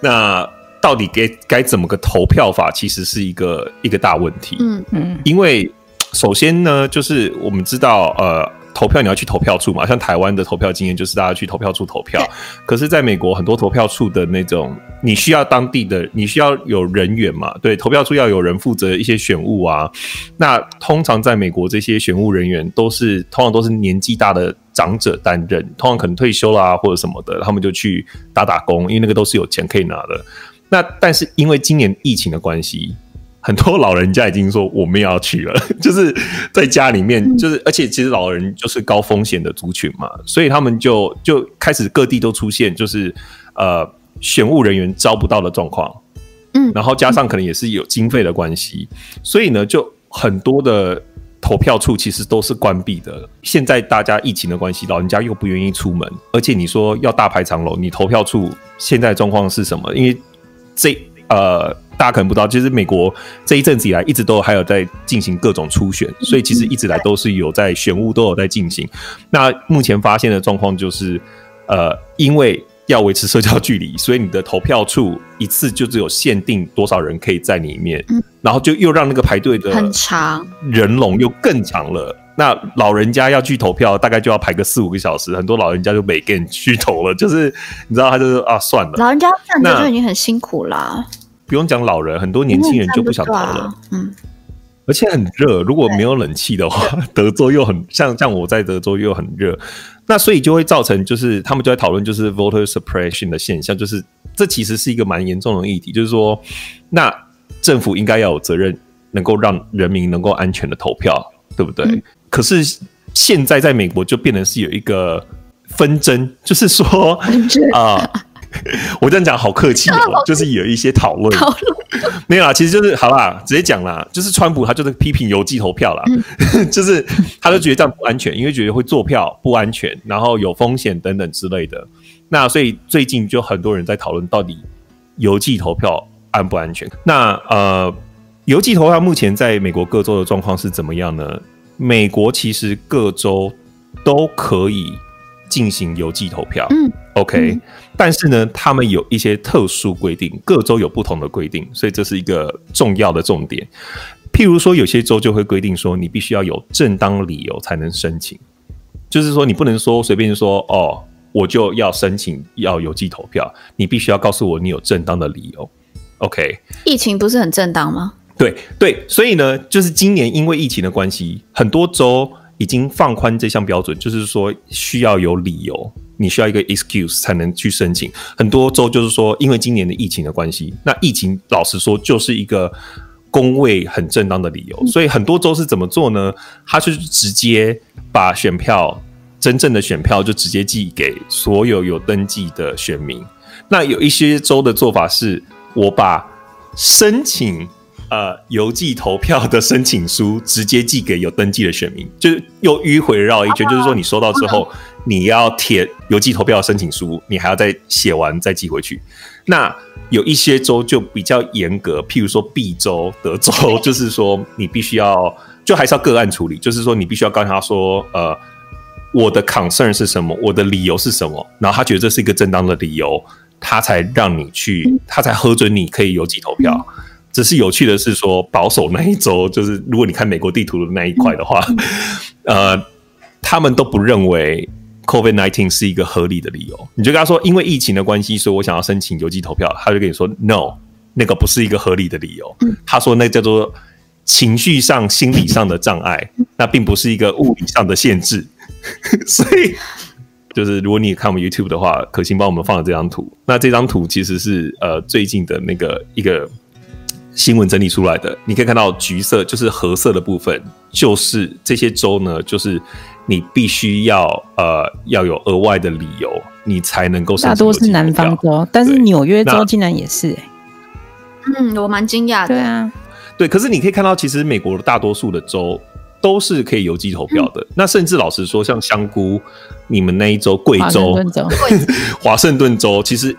那到底该该怎么个投票法，其实是一个一个大问题。嗯嗯，因为首先呢，就是我们知道，呃，投票你要去投票处嘛，像台湾的投票经验就是大家去投票处投票。可是，在美国很多投票处的那种，你需要当地的，你需要有人员嘛？对，投票处要有人负责一些选务啊。那通常在美国，这些选务人员都是通常都是年纪大的长者担任，通常可能退休啦或者什么的，他们就去打打工，因为那个都是有钱可以拿的。那但是因为今年疫情的关系。很多老人家已经说我们要去了，就是在家里面，就是而且其实老人就是高风险的族群嘛，所以他们就就开始各地都出现就是呃选务人员招不到的状况，嗯，然后加上可能也是有经费的关系，所以呢就很多的投票处其实都是关闭的。现在大家疫情的关系，老人家又不愿意出门，而且你说要大排长龙，你投票处现在状况是什么？因为这呃。大家可能不知道，其实美国这一阵子以来一直都还有在进行各种初选，所以其实一直来都是有在选务都有在进行。那目前发现的状况就是，呃，因为要维持社交距离，所以你的投票处一次就只有限定多少人可以在里面，然后就又让那个排队的很长，人龙又更长了。那老人家要去投票，大概就要排个四五个小时，很多老人家就没跟去投了。就是你知道，他就是啊，算了，老人家站着就已经很辛苦了。不用讲老人，很多年轻人就不想投了。嗯，而且很热，如果没有冷气的话，德州又很像像我在德州又很热，那所以就会造成就是他们就在讨论就是 voter suppression 的现象，就是这其实是一个蛮严重的议题，就是说那政府应该要有责任，能够让人民能够安全的投票，对不对？嗯、可是现在在美国就变成是有一个纷争，就是说啊。呃 我这样讲好客气哦，就是有一些讨论，讨论没有啦，其实就是好啦，直接讲啦，就是川普他就是批评邮寄投票啦，嗯、就是他就觉得这样不安全，因为觉得会作票不安全，然后有风险等等之类的。那所以最近就很多人在讨论到底邮寄投票安不安全。那呃，邮寄投票目前在美国各州的状况是怎么样呢？美国其实各州都可以进行邮寄投票。嗯。OK，、嗯、但是呢，他们有一些特殊规定，各州有不同的规定，所以这是一个重要的重点。譬如说，有些州就会规定说，你必须要有正当理由才能申请，就是说，你不能说随便说哦，我就要申请要邮寄投票，你必须要告诉我你有正当的理由。OK，疫情不是很正当吗？对对，所以呢，就是今年因为疫情的关系，很多州已经放宽这项标准，就是说需要有理由。你需要一个 excuse 才能去申请，很多州就是说，因为今年的疫情的关系，那疫情老实说就是一个工位很正当的理由，所以很多州是怎么做呢？他是直接把选票真正的选票就直接寄给所有有登记的选民。那有一些州的做法是，我把申请呃邮寄投票的申请书直接寄给有登记的选民，就是又迂回绕一圈，就是说你收到之后。你要填邮寄投票申请书，你还要再写完再寄回去。那有一些州就比较严格，譬如说 B 州、德州，就是说你必须要，就还是要个案处理，就是说你必须要告诉他说，呃，我的 concern 是什么，我的理由是什么，然后他觉得这是一个正当的理由，他才让你去，他才核准你可以邮寄投票。只是有趣的是说，保守那一周，就是如果你看美国地图的那一块的话，呃，他们都不认为。COVID-19 是一个合理的理由，你就跟他说，因为疫情的关系，所以我想要申请邮寄投票，他就跟你说，No，那个不是一个合理的理由。他说那叫做情绪上、心理上的障碍，那并不是一个物理上的限制。所以，就是如果你看我们 YouTube 的话，可心帮我们放了这张图。那这张图其实是呃最近的那个一个新闻整理出来的，你可以看到橘色就是褐色的部分，就是这些州呢，就是。你必须要呃要有额外的理由，你才能够。大多是南方州，但是纽约州竟然也是。嗯，我蛮惊讶的。对啊，对，可是你可以看到，其实美国的大多数的州都是可以邮寄投票的。嗯、那甚至老实说，像香菇，你们那一州贵州、华盛顿州，其实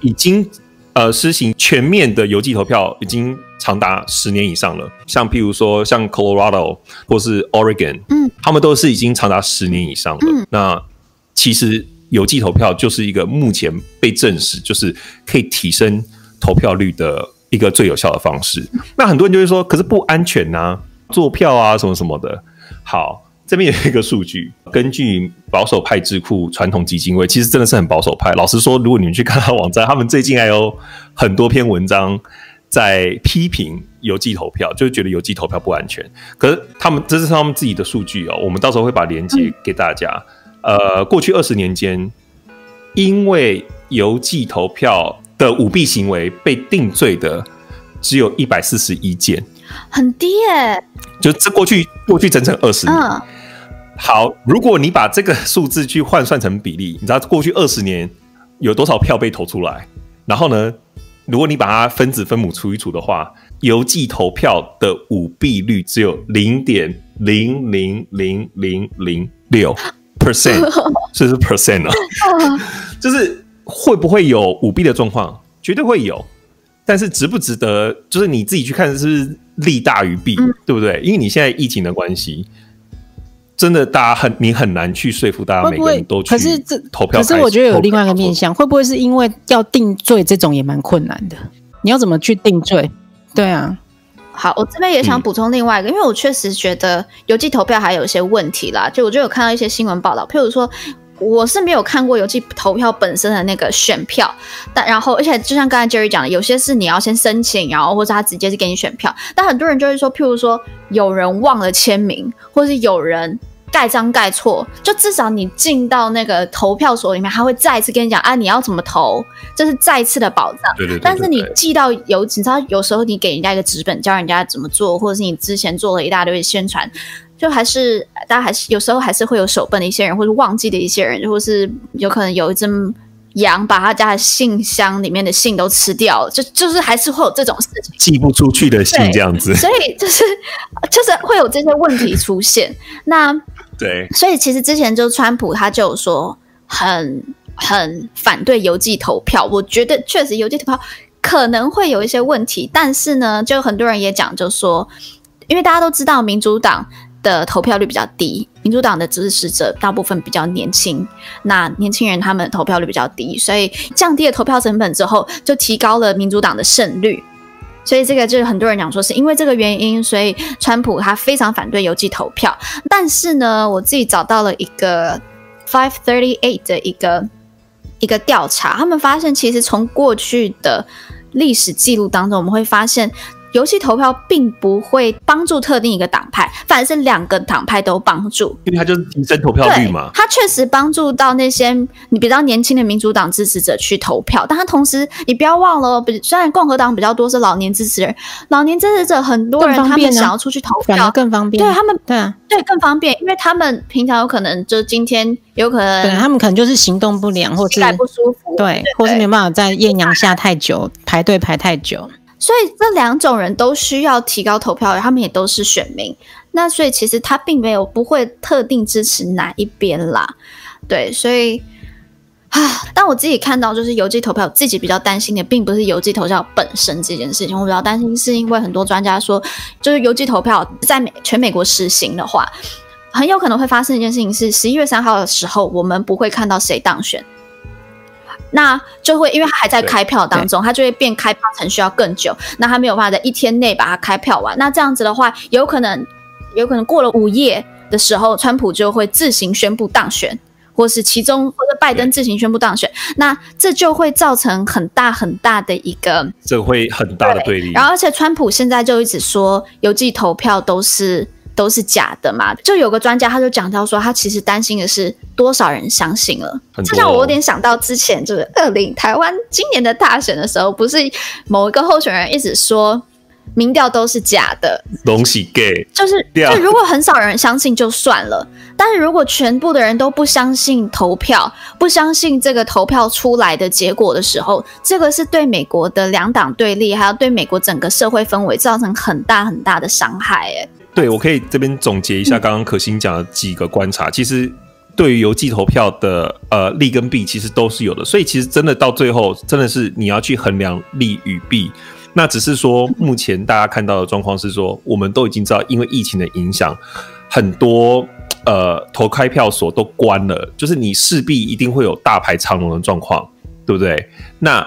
已经。呃，施行全面的邮寄投票已经长达十年以上了。像譬如说，像 Colorado 或是 Oregon，嗯，他们都是已经长达十年以上了。嗯、那其实邮寄投票就是一个目前被证实就是可以提升投票率的一个最有效的方式。那很多人就会说，可是不安全呐、啊，作票啊什么什么的。好，这边有一个数据，根据保守派智库传统基金会，其实真的是很保守派。老实说，如果你们去看他网站，他们最近还有很多篇文章在批评邮寄投票，就是觉得邮寄投票不安全。可是他们这是他们自己的数据哦，我们到时候会把链接给大家。嗯、呃，过去二十年间，因为邮寄投票的舞弊行为被定罪的，只有一百四十一件。很低耶，就这过去过去整整二十年。嗯，好，如果你把这个数字去换算成比例，你知道过去二十年有多少票被投出来？然后呢，如果你把它分子分母除一除的话，邮寄投票的舞弊率只有零点零零零零零六 percent，这是 percent 啊，就是会不会有舞弊的状况？绝对会有。但是值不值得？就是你自己去看，是不是利大于弊，嗯、对不对？因为你现在疫情的关系，真的大家很你很难去说服大家每个人都去。可是这投票，可是我觉得有另外一个面向，会不会是因为要定罪这种也蛮困难的？你要怎么去定罪？对啊。好，我这边也想补充另外一个，嗯、因为我确实觉得邮寄投票还有一些问题啦。就我就有看到一些新闻报道，譬如说。我是没有看过邮寄投票本身的那个选票，但然后而且就像刚才 Jerry 讲的，有些是你要先申请，然后或者他直接是给你选票。但很多人就会说，譬如说有人忘了签名，或是有人盖章盖错，就至少你进到那个投票所里面，他会再一次跟你讲啊，你要怎么投，这是再一次的保障。对对对对对。但是你寄到邮，你知道有时候你给人家一个纸本，教人家怎么做，或者是你之前做了一大堆宣传。就还是大家还是有时候还是会有手笨的一些人，或者忘记的一些人，或是有可能有一只羊把他家的信箱里面的信都吃掉了，就就是还是会有这种事情，寄不出去的信这样子，所以就是就是会有这些问题出现。那对，所以其实之前就川普他就有说很很反对邮寄投票，我觉得确实邮寄投票可能会有一些问题，但是呢，就很多人也讲就说，因为大家都知道民主党。的投票率比较低，民主党的支持者大部分比较年轻，那年轻人他们投票率比较低，所以降低了投票成本之后，就提高了民主党的胜率。所以这个就是很多人讲说是因为这个原因，所以川普他非常反对邮寄投票。但是呢，我自己找到了一个 Five Thirty Eight 的一个一个调查，他们发现其实从过去的历史记录当中，我们会发现。邮寄投票并不会帮助特定一个党派，反而是两个党派都帮助，因为它就是提升投票率嘛。它确实帮助到那些你比较年轻的民主党支持者去投票，但它同时你不要忘了，比虽然共和党比较多是老年支持人，老年支持者很多人他们想要出去投票更方便，对他们对啊。对更方便，因为他们平常有可能就今天有可能，对他们可能就是行动不良或者是不舒服，对，或是没办法在艳阳下太久排队排太久。所以这两种人都需要提高投票，他们也都是选民。那所以其实他并没有不会特定支持哪一边啦，对。所以啊，但我自己看到就是邮寄投票，自己比较担心的并不是邮寄投票本身这件事情，我比较担心是因为很多专家说，就是邮寄投票在美全美国实行的话，很有可能会发生一件事情是十一月三号的时候，我们不会看到谁当选。那就会，因为他还在开票当中，他就会变开票程序要更久。那他没有办法在一天内把它开票完。那这样子的话，有可能，有可能过了午夜的时候，川普就会自行宣布当选，或是其中或者拜登自行宣布当选。那这就会造成很大很大的一个，这会很大的对立。然后，而且川普现在就一直说，邮寄投票都是。都是假的嘛？就有个专家他就讲到说，他其实担心的是多少人相信了。就像我有点想到之前就是二零台湾今年的大选的时候，不是某一个候选人一直说民调都是假的，东西 gay，就是就如果很少人相信就算了，但是如果全部的人都不相信投票，不相信这个投票出来的结果的时候，这个是对美国的两党对立，还有对美国整个社会氛围造成很大很大的伤害。哎。对，我可以这边总结一下刚刚可心讲的几个观察。嗯、其实对于邮寄投票的呃利跟弊，其实都是有的。所以其实真的到最后，真的是你要去衡量利与弊。那只是说，目前大家看到的状况是说，我们都已经知道，因为疫情的影响，很多呃投开票所都关了，就是你势必一定会有大排长龙的状况，对不对？那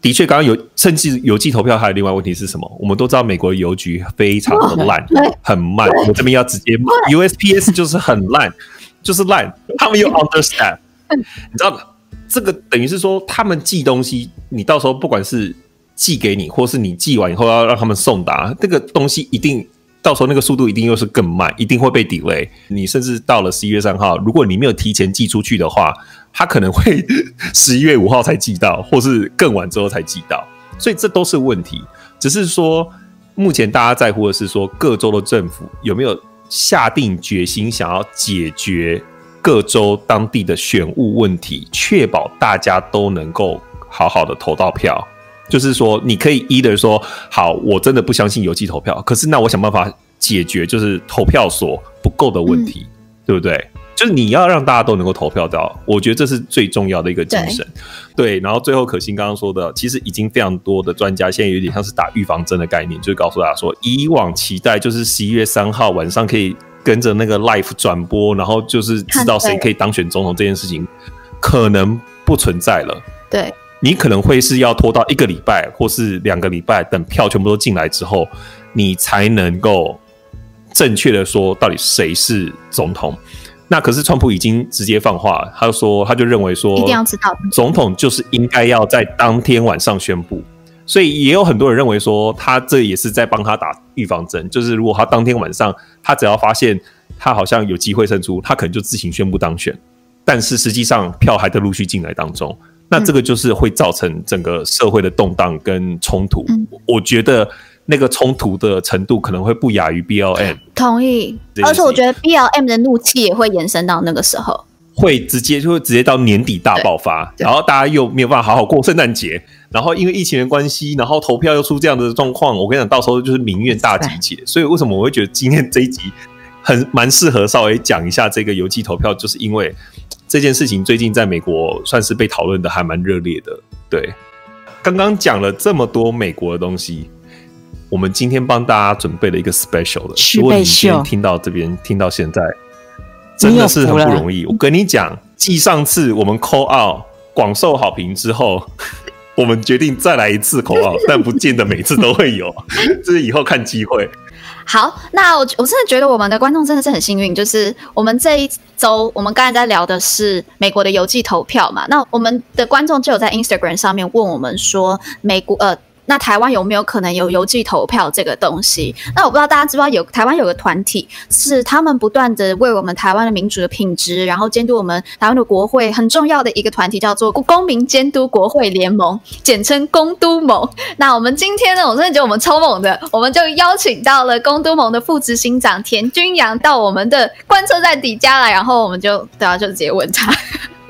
的确，刚刚有甚至邮寄投票还有另外问题是什么？我们都知道美国的邮局非常的烂，很慢。我这边要直接骂 USPS 就是很烂，就是烂，他们又 understand。你知道这个等于是说，他们寄东西，你到时候不管是寄给你，或是你寄完以后要让他们送达，这个东西一定到时候那个速度一定又是更慢，一定会被 delay。你甚至到了十一月三号，如果你没有提前寄出去的话，他可能会 十一月五号才寄到，或是更晚之后才寄到，所以这都是问题。只是说，目前大家在乎的是说，各州的政府有没有下定决心想要解决各州当地的选务问题，确保大家都能够好好的投到票。就是说，你可以 either 说，好，我真的不相信邮寄投票，可是那我想办法解决就是投票所不够的问题，嗯、对不对？就是你要让大家都能够投票到，我觉得这是最重要的一个精神。对，对，然后最后可心刚刚说的，其实已经非常多的专家现在有点像是打预防针的概念，就是告诉大家说，以往期待就是十一月三号晚上可以跟着那个 live 转播，然后就是知道谁可以当选总统这件事情，可能不存在了。对，你可能会是要拖到一个礼拜或是两个礼拜，等票全部都进来之后，你才能够正确的说到底谁是总统。那可是川普已经直接放话，他就说，他就认为说，一定要知道总统就是应该要在当天晚上宣布，所以也有很多人认为说，他这也是在帮他打预防针，就是如果他当天晚上，他只要发现他好像有机会胜出，他可能就自行宣布当选，但是实际上票还在陆续进来当中，那这个就是会造成整个社会的动荡跟冲突，嗯、我觉得。那个冲突的程度可能会不亚于 BLM，同意。而且我觉得 BLM 的怒气也会延伸到那个时候，会直接就会直接到年底大爆发，然后大家又没有办法好好过圣诞节，然后因为疫情的关系，然后投票又出这样的状况，我跟你讲，到时候就是民怨大集结。所以为什么我会觉得今天这一集很蛮适合稍微讲一下这个邮寄投票，就是因为这件事情最近在美国算是被讨论的还蛮热烈的。对，刚刚讲了这么多美国的东西。我们今天帮大家准备了一个 special 的，如果你今天听到这边听到现在，真的是很不容易。我跟你讲，继上次我们 call out 广受好评之后，我们决定再来一次 call out，但不见得每次都会有，这是以后看机会。好，那我我真的觉得我们的观众真的是很幸运，就是我们这一周我们刚才在聊的是美国的邮寄投票嘛，那我们的观众就有在 Instagram 上面问我们说，美国呃。那台湾有没有可能有邮寄投票这个东西？那我不知道大家知不知道有台湾有个团体，是他们不断的为我们台湾的民主的品质，然后监督我们台湾的国会很重要的一个团体，叫做公民监督国会联盟，简称公都盟。那我们今天呢，我真的觉得我们超猛的，我们就邀请到了公都盟的副执行长田君阳到我们的观测站底下来，然后我们就对啊，就直接问他。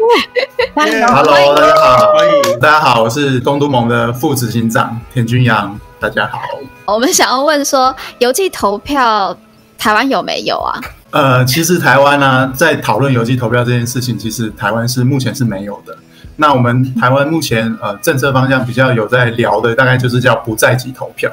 Hello，大家好，欢迎大家好，我是东都盟的副执行长田君阳，大家好。我们想要问说，邮寄投票台湾有没有啊？呃，其实台湾呢、啊，在讨论邮寄投票这件事情，其实台湾是目前是没有的。那我们台湾目前呃政策方向比较有在聊的，大概就是叫不在籍投票。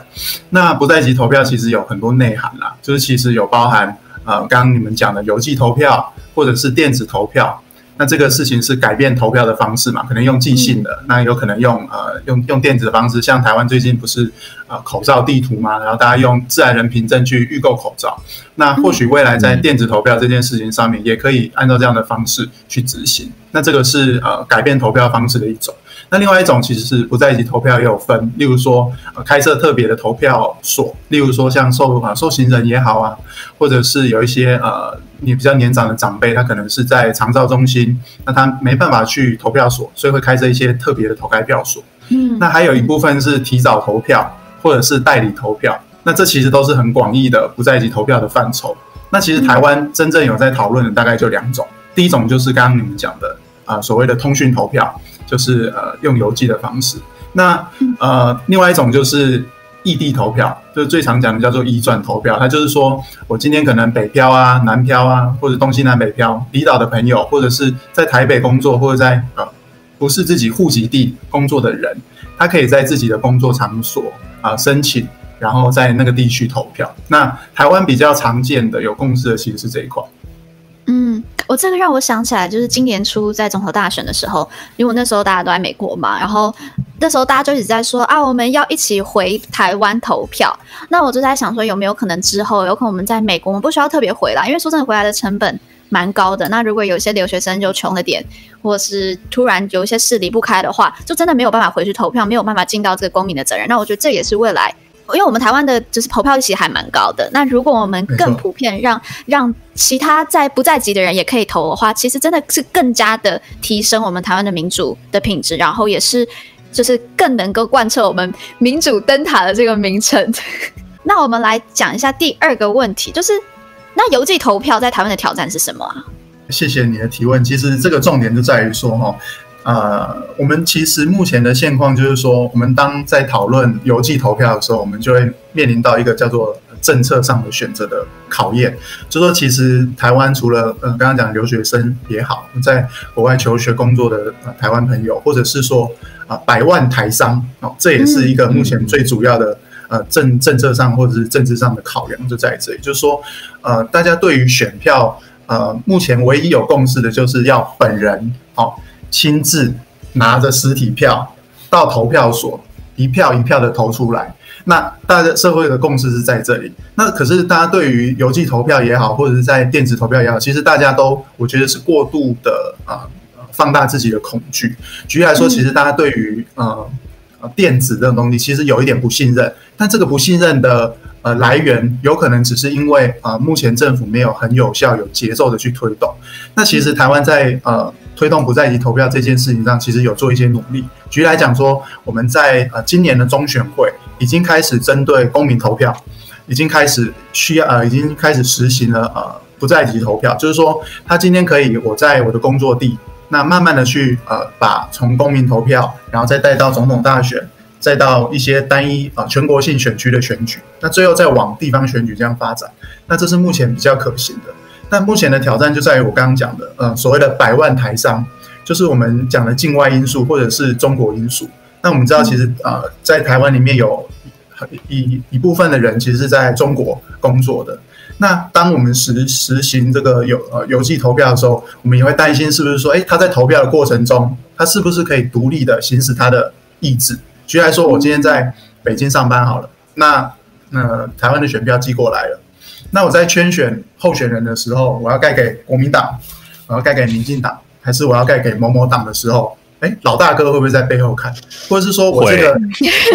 那不在籍投票其实有很多内涵啦，就是其实有包含呃刚刚你们讲的邮寄投票，或者是电子投票。那这个事情是改变投票的方式嘛？可能用寄信的，那有可能用呃用用电子的方式，像台湾最近不是呃口罩地图嘛，然后大家用自然人凭证去预购口罩。那或许未来在电子投票这件事情上面，也可以按照这样的方式去执行。那这个是呃改变投票方式的一种。那另外一种其实是不在籍投票也有分，例如说呃开设特别的投票所，例如说像受啊受刑人也好啊，或者是有一些呃。你比较年长的长辈，他可能是在长照中心，那他没办法去投票所，所以会开设一些特别的投开票所。嗯，那还有一部分是提早投票，或者是代理投票。那这其实都是很广义的不在籍投票的范畴。那其实台湾真正有在讨论的大概就两种，第一种就是刚刚你们讲的啊、呃，所谓的通讯投票，就是呃用邮寄的方式。那呃另外一种就是。异地投票就是最常讲的叫做移转投票，它就是说我今天可能北漂啊、南漂啊，或者东西南北漂，离岛的朋友，或者是在台北工作或者在呃不是自己户籍地工作的人，他可以在自己的工作场所啊、呃、申请，然后在那个地区投票。那台湾比较常见的有共识的其实是这一块。嗯，我这个让我想起来，就是今年初在总统大选的时候，因为那时候大家都在美国嘛，然后。那时候大家就一直在说啊，我们要一起回台湾投票。那我就在想说，有没有可能之后，有可能我们在美国，我们不需要特别回来，因为说真的，回来的成本蛮高的。那如果有些留学生就穷了点，或是突然有一些事离不开的话，就真的没有办法回去投票，没有办法尽到这个公民的责任。那我觉得这也是未来。因为我们台湾的就是投票率其实还蛮高的，那如果我们更普遍让让其他在不在籍的人也可以投的话，其实真的是更加的提升我们台湾的民主的品质，然后也是就是更能够贯彻我们民主灯塔的这个名称。那我们来讲一下第二个问题，就是那邮寄投票在台湾的挑战是什么啊？谢谢你的提问。其实这个重点就在于说哈。呃，我们其实目前的现况就是说，我们当在讨论邮寄投票的时候，我们就会面临到一个叫做政策上的选择的考验。就说其实台湾除了呃刚刚讲留学生也好，在国外求学工作的呃台湾朋友，或者是说啊、呃、百万台商哦，这也是一个目前最主要的呃政政策上或者是政治上的考量，就在这里。就是说呃大家对于选票呃目前唯一有共识的就是要本人哦。亲自拿着实体票到投票所一票一票的投出来，那大家社会的共识是在这里。那可是大家对于邮寄投票也好，或者是在电子投票也好，其实大家都我觉得是过度的啊、呃、放大自己的恐惧。举例来说，其实大家对于呃电子这种东西其实有一点不信任，但这个不信任的呃来源有可能只是因为啊、呃、目前政府没有很有效、有节奏的去推动。那其实台湾在呃。推动不在籍投票这件事情上，其实有做一些努力。举例来讲说，我们在呃今年的中选会已经开始针对公民投票，已经开始需要呃已经开始实行了呃不在籍投票，就是说他今天可以我在我的工作地，那慢慢的去呃把从公民投票，然后再带到总统大选，再到一些单一啊、呃、全国性选区的选举，那最后再往地方选举这样发展，那这是目前比较可行的。但目前的挑战就在于我刚刚讲的，呃，所谓的百万台商，就是我们讲的境外因素或者是中国因素。那我们知道，其实呃，在台湾里面有一一部分的人其实是在中国工作的。那当我们实实行这个邮呃邮寄投票的时候，我们也会担心是不是说，哎，他在投票的过程中，他是不是可以独立的行使他的意志？举例来说，我今天在北京上班好了，那那、呃、台湾的选票寄过来了。那我在圈选候选人的时候，我要盖给国民党，我要盖给民进党，还是我要盖给某某党的时候，哎，老大哥会不会在背后看？或者是说我这个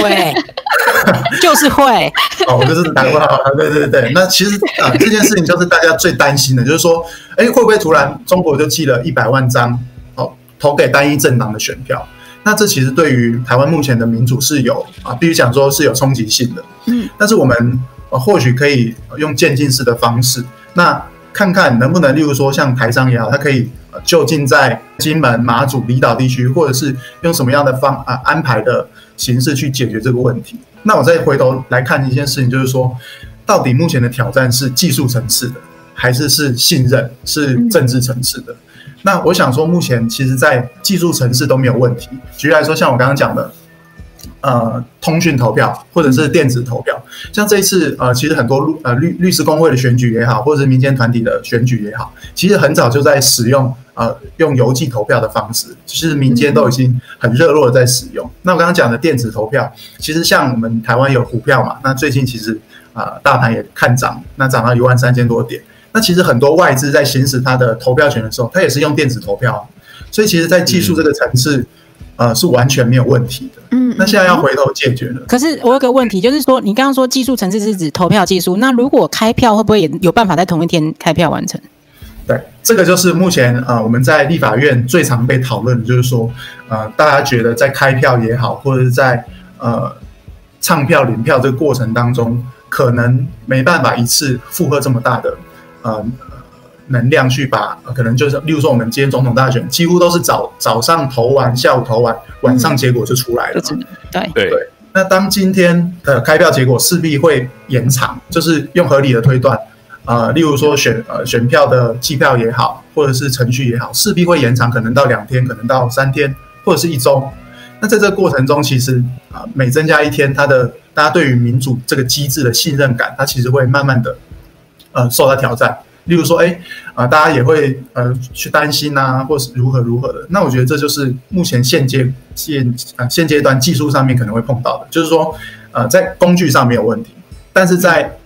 会 就是会哦，我就是打过来，对对对对。那其实啊、呃，这件事情就是大家最担心的，就是说，哎，会不会突然中国就寄了一百万张哦，投给单一政党的选票？那这其实对于台湾目前的民主是有啊，必须讲说是有冲击性的。嗯，但是我们。或许可以用渐进式的方式，那看看能不能，例如说像台商也好，它可以就近在金门、马祖、离岛地区，或者是用什么样的方啊安排的形式去解决这个问题。那我再回头来看一件事情，就是说，到底目前的挑战是技术层次的，还是是信任、是政治层次的？那我想说，目前其实在技术层次都没有问题。举例来说，像我刚刚讲的。呃，通讯投票或者是电子投票，像这一次呃，其实很多律呃律律师公会的选举也好，或者是民间团体的选举也好，其实很早就在使用呃用邮寄投票的方式，其实民间都已经很热络的在使用。那我刚刚讲的电子投票，其实像我们台湾有股票嘛，那最近其实啊、呃、大盘也看涨，那涨到一万三千多点，那其实很多外资在行使它的投票权的时候，它也是用电子投票，所以其实在技术这个层次。嗯呃，是完全没有问题的。嗯，那现在要回头解决了。可是我有个问题，就是说，你刚刚说技术层次是指投票技术，那如果开票会不会也有办法在同一天开票完成？对，这个就是目前呃我们在立法院最常被讨论的，就是说，呃，大家觉得在开票也好，或者是在呃唱票领票这个过程当中，可能没办法一次负荷这么大的呃。能量去把可能就是，例如说我们今天总统大选几乎都是早早上投完，下午投完，晚上结果就出来了。嗯、对对对。那当今天的开票结果势必会延长，就是用合理的推断，呃，例如说选呃选票的计票也好，或者是程序也好，势必会延长，可能到两天，可能到三天，或者是一周。那在这个过程中，其实啊、呃，每增加一天，它的大家对于民主这个机制的信任感，它其实会慢慢的呃受到挑战。例如说，哎，啊、呃，大家也会呃去担心啊，或是如何如何的。那我觉得这就是目前现阶现啊、现阶段技术上面可能会碰到的，就是说，呃，在工具上没有问题，但是在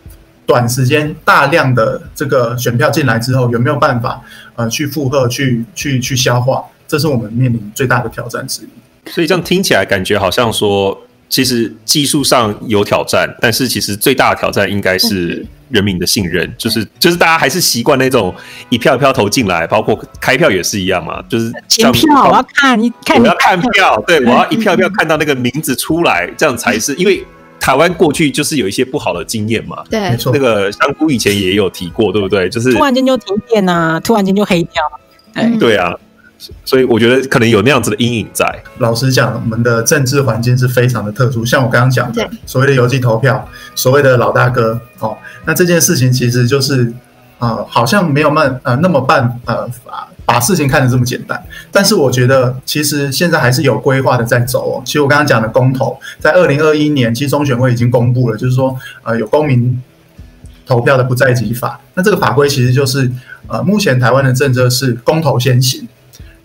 短时间大量的这个选票进来之后，有没有办法呃去负荷、去去去消化？这是我们面临最大的挑战之一。所以这样听起来，感觉好像说，其实技术上有挑战，但是其实最大的挑战应该是人民的信任，就是就是大家还是习惯那种一票一票投进来，包括开票也是一样嘛，就是选票我要看，你看我要看票，对，我要一票一票看到那个名字出来，这样才是因为。台湾过去就是有一些不好的经验嘛，对，没错，那个香菇以前也有提过，对不对？就是突然间就停电啊，突然间就黑掉，对。对啊，所以我觉得可能有那样子的阴影在。老实讲，我们的政治环境是非常的特殊，像我刚刚讲的所谓的邮寄投票，所谓的老大哥哦，那这件事情其实就是啊、呃，好像没有办呃那么办呃法。把事情看得这么简单，但是我觉得其实现在还是有规划的在走哦。其实我刚刚讲的公投，在二零二一年，其实中选会已经公布了，就是说呃有公民投票的不在籍法。那这个法规其实就是呃目前台湾的政策是公投先行，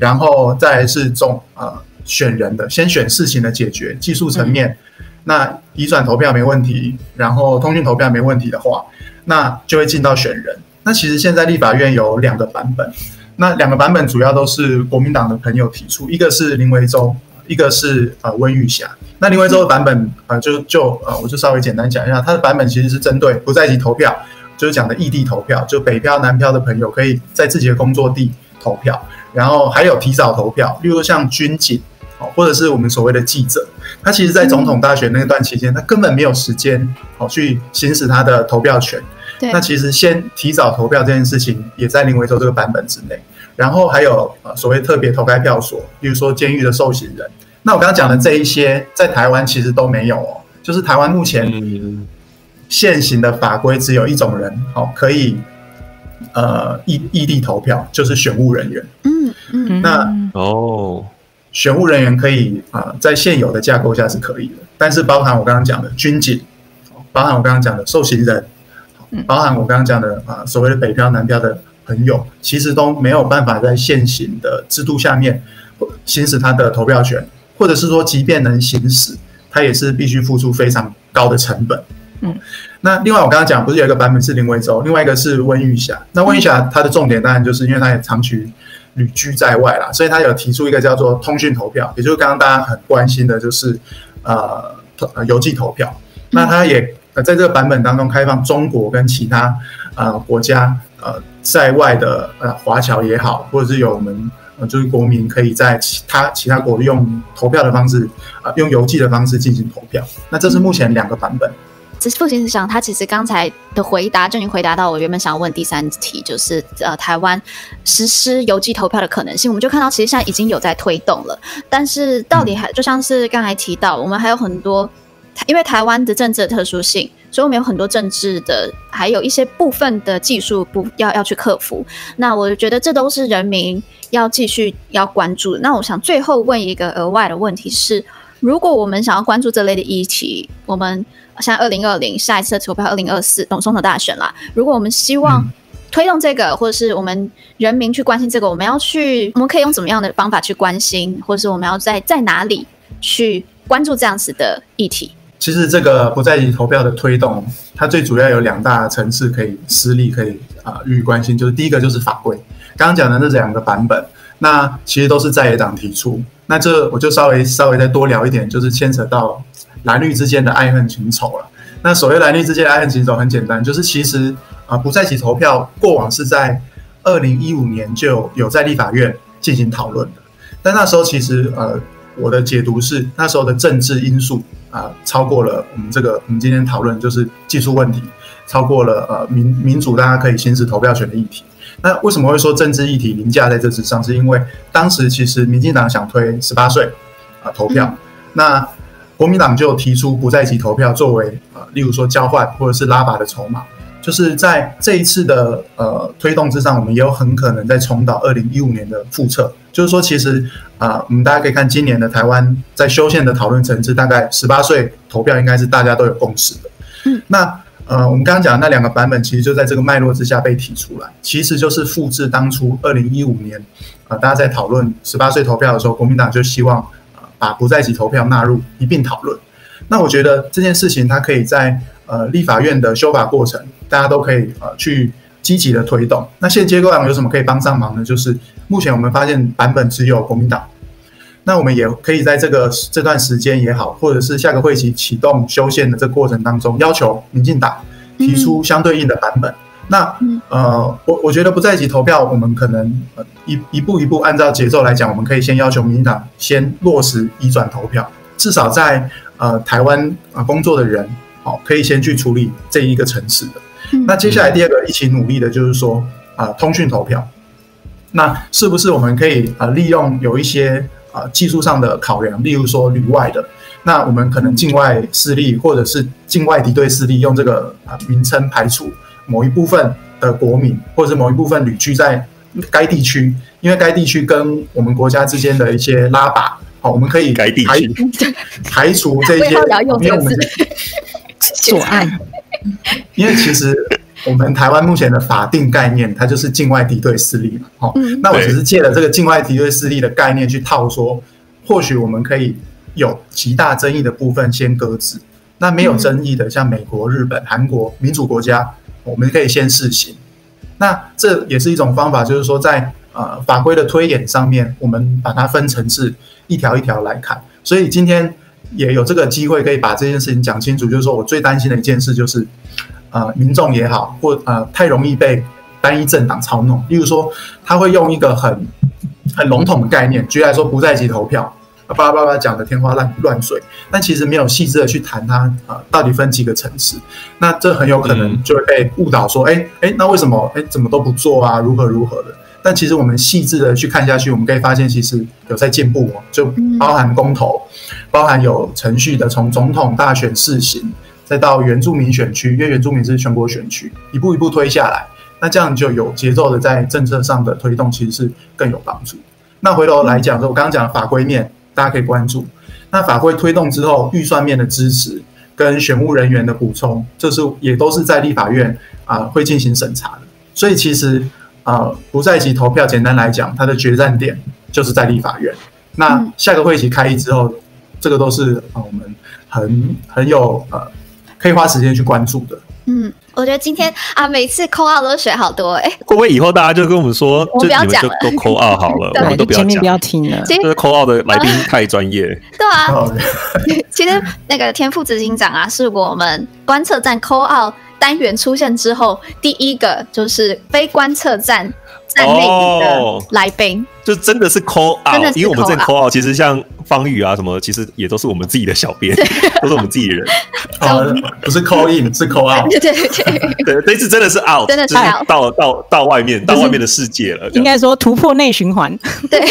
然后再来是中呃选人的，先选事情的解决技术层面。嗯、那移转投票没问题，然后通讯投票没问题的话，那就会进到选人。那其实现在立法院有两个版本。那两个版本主要都是国民党的朋友提出，一个是林维洲，一个是呃温玉霞。那林维洲的版本呃就就呃我就稍微简单讲一下，他的版本其实是针对不在籍投票，就是讲的异地投票，就北漂南漂的朋友可以在自己的工作地投票，然后还有提早投票，例如像军警哦，或者是我们所谓的记者，他其实在总统大选那段期间，他根本没有时间哦去行使他的投票权。那其实先提早投票这件事情也在林维洲这个版本之内，然后还有呃所谓特别投开票所，例如说监狱的受刑人。那我刚刚讲的这一些，在台湾其实都没有哦，就是台湾目前现行的法规只有一种人哦可以呃异异地投票，就是选务人员。嗯嗯，那哦，选务人员可以啊、呃，在现有的架构下是可以的，但是包含我刚刚讲的军警，包含我刚刚讲的受刑人。包含我刚刚讲的啊，所谓的北漂南漂的朋友，其实都没有办法在现行的制度下面行使他的投票权，或者是说，即便能行使，他也是必须付出非常高的成本。嗯，那另外我刚刚讲，不是有一个版本是林维洲，另外一个是温玉霞。那温玉霞她的重点当然就是因为她也长期旅居在外啦，所以她有提出一个叫做通讯投票，也就是刚刚大家很关心的，就是呃邮寄投票。那她也。呃，在这个版本当中，开放中国跟其他呃国家呃在外的呃华侨也好，或者是有我们呃就是国民可以在其他其他国用投票的方式啊、呃，用邮寄的方式进行投票。那这是目前两个版本。这是父亲想，他其实刚才的回答就已经回答到我原本想要问第三题，就是呃台湾实施邮寄投票的可能性。我们就看到其实现在已经有在推动了，但是到底还就像是刚才提到，我们还有很多。因为台湾的政治的特殊性，所以我们有很多政治的，还有一些部分的技术不要要去克服。那我觉得这都是人民要继续要关注。那我想最后问一个额外的问题是：如果我们想要关注这类的议题，我们像二零二零下一次的投票，二零二四总统大选啦。如果我们希望推动这个，嗯、或者是我们人民去关心这个，我们要去，我们可以用怎么样的方法去关心，或者是我们要在在哪里去关注这样子的议题？其实这个不在籍投票的推动，它最主要有两大层次可以施力，可以啊予以关心。就是第一个就是法规，刚刚讲的那两个版本，那其实都是在野党提出。那这我就稍微稍微再多聊一点，就是牵扯到蓝绿之间的爱恨情仇了。那所谓蓝绿之间的爱恨情仇很简单，就是其实啊不在籍投票过往是在二零一五年就有在立法院进行讨论的，但那时候其实呃我的解读是那时候的政治因素。啊，超过了我们这个我们今天讨论就是技术问题，超过了呃民民主大家可以行使投票权的议题。那为什么会说政治议题凌驾在这之上？是因为当时其实民进党想推十八岁啊投票，那国民党就提出不在籍投票作为啊，例如说交换或者是拉拔的筹码。就是在这一次的呃推动之上，我们也有很可能在重蹈二零一五年的覆辙。就是说，其实啊、呃，我们大家可以看今年的台湾在修宪的讨论层次，大概十八岁投票应该是大家都有共识的。嗯，那呃，我们刚刚讲的那两个版本，其实就在这个脉络之下被提出来，其实就是复制当初二零一五年，呃，大家在讨论十八岁投票的时候，国民党就希望呃把不在籍投票纳入一并讨论。那我觉得这件事情它可以在呃立法院的修法过程，大家都可以呃去积极的推动。那现阶段有什么可以帮上忙呢？就是目前我们发现版本只有国民党。那我们也可以在这个这段时间也好，或者是下个会期启动修宪的这个过程当中，要求民进党提出相对应的版本。嗯、那呃，我我觉得不在一起投票，我们可能呃一一步一步按照节奏来讲，我们可以先要求民进党先落实移转投票，至少在呃台湾啊工作的人，好、哦、可以先去处理这一个层次的。嗯、那接下来第二个一起努力的就是说啊、呃，通讯投票，那是不是我们可以啊、呃、利用有一些啊，技术上的考量，例如说旅外的，那我们可能境外势力或者是境外敌对势力用这个啊名称排除某一部分的国民，或者是某一部分旅居在该地区，因为该地区跟我们国家之间的一些拉拔，好，我们可以排排除这些，因为我们阻碍，因为其实。我们台湾目前的法定概念，它就是境外敌对势力嘛，哦，那我只是借了这个境外敌对势力的概念去套说，或许我们可以有极大争议的部分先搁置，那没有争议的，像美国、日本、韩国民主国家，我们可以先试行。那这也是一种方法，就是说在呃法规的推演上面，我们把它分层次，一条一条来看。所以今天也有这个机会可以把这件事情讲清楚，就是说我最担心的一件事就是。呃，民众也好，或呃，太容易被单一政党操弄。例如说，他会用一个很很笼统的概念，举例来说，不在籍投票，巴拉巴拉讲的天花乱乱坠，但其实没有细致的去谈它啊、呃，到底分几个层次。那这很有可能就会被误导说，哎哎、嗯，那为什么哎怎么都不做啊？如何如何的？但其实我们细致的去看下去，我们可以发现，其实有在进步哦，就包含公投，包含有程序的，从总统大选试行。再到原住民选区，因为原住民是全国选区，一步一步推下来，那这样就有节奏的在政策上的推动，其实是更有帮助。那回头来讲说，我刚刚讲的法规面，大家可以关注。那法规推动之后，预算面的支持跟选务人员的补充，这是也都是在立法院啊、呃、会进行审查的。所以其实啊、呃，不在籍投票，简单来讲，它的决战点就是在立法院。那下个会期开议之后，这个都是啊、呃、我们很很有呃。可以花时间去关注的。嗯，我觉得今天啊，每次 call out 都学好多哎、欸。会不会以后大家就跟我们说，我不要讲了，都 call out 好了，我们都不要讲，不要听了。就是 call out 的来宾太专业。对啊，其实那个天赋执行长啊，是我们观测站 call out 单元出现之后第一个就是非观测站。在内的来宾、哦，就真的是 call out，因为我们这 call out，其实像方宇啊什么，其实也都是我们自己的小编，都是我们自己人。呃，不是 call in，是 call out。对对对，对，这次真的是 out，真的是 out，到到到外面，到外面的世界了。应该说突破内循环。对，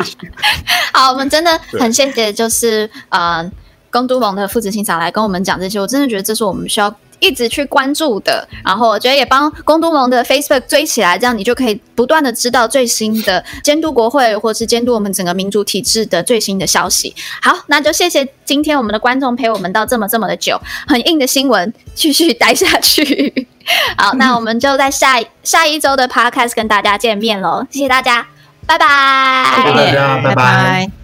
好，我们真的很谢谢，就是呃，公都盟的副执行长来跟我们讲这些，我真的觉得这是我们需要。一直去关注的，然后我觉得也帮公都盟的 Facebook 追起来，这样你就可以不断的知道最新的监督国会或是监督我们整个民主体制的最新的消息。好，那就谢谢今天我们的观众陪我们到这么这么的久，很硬的新闻继续待下去。好，那我们就在下下一周的 Podcast 跟大家见面喽，谢谢大家，拜拜，谢谢大家，拜拜。拜拜。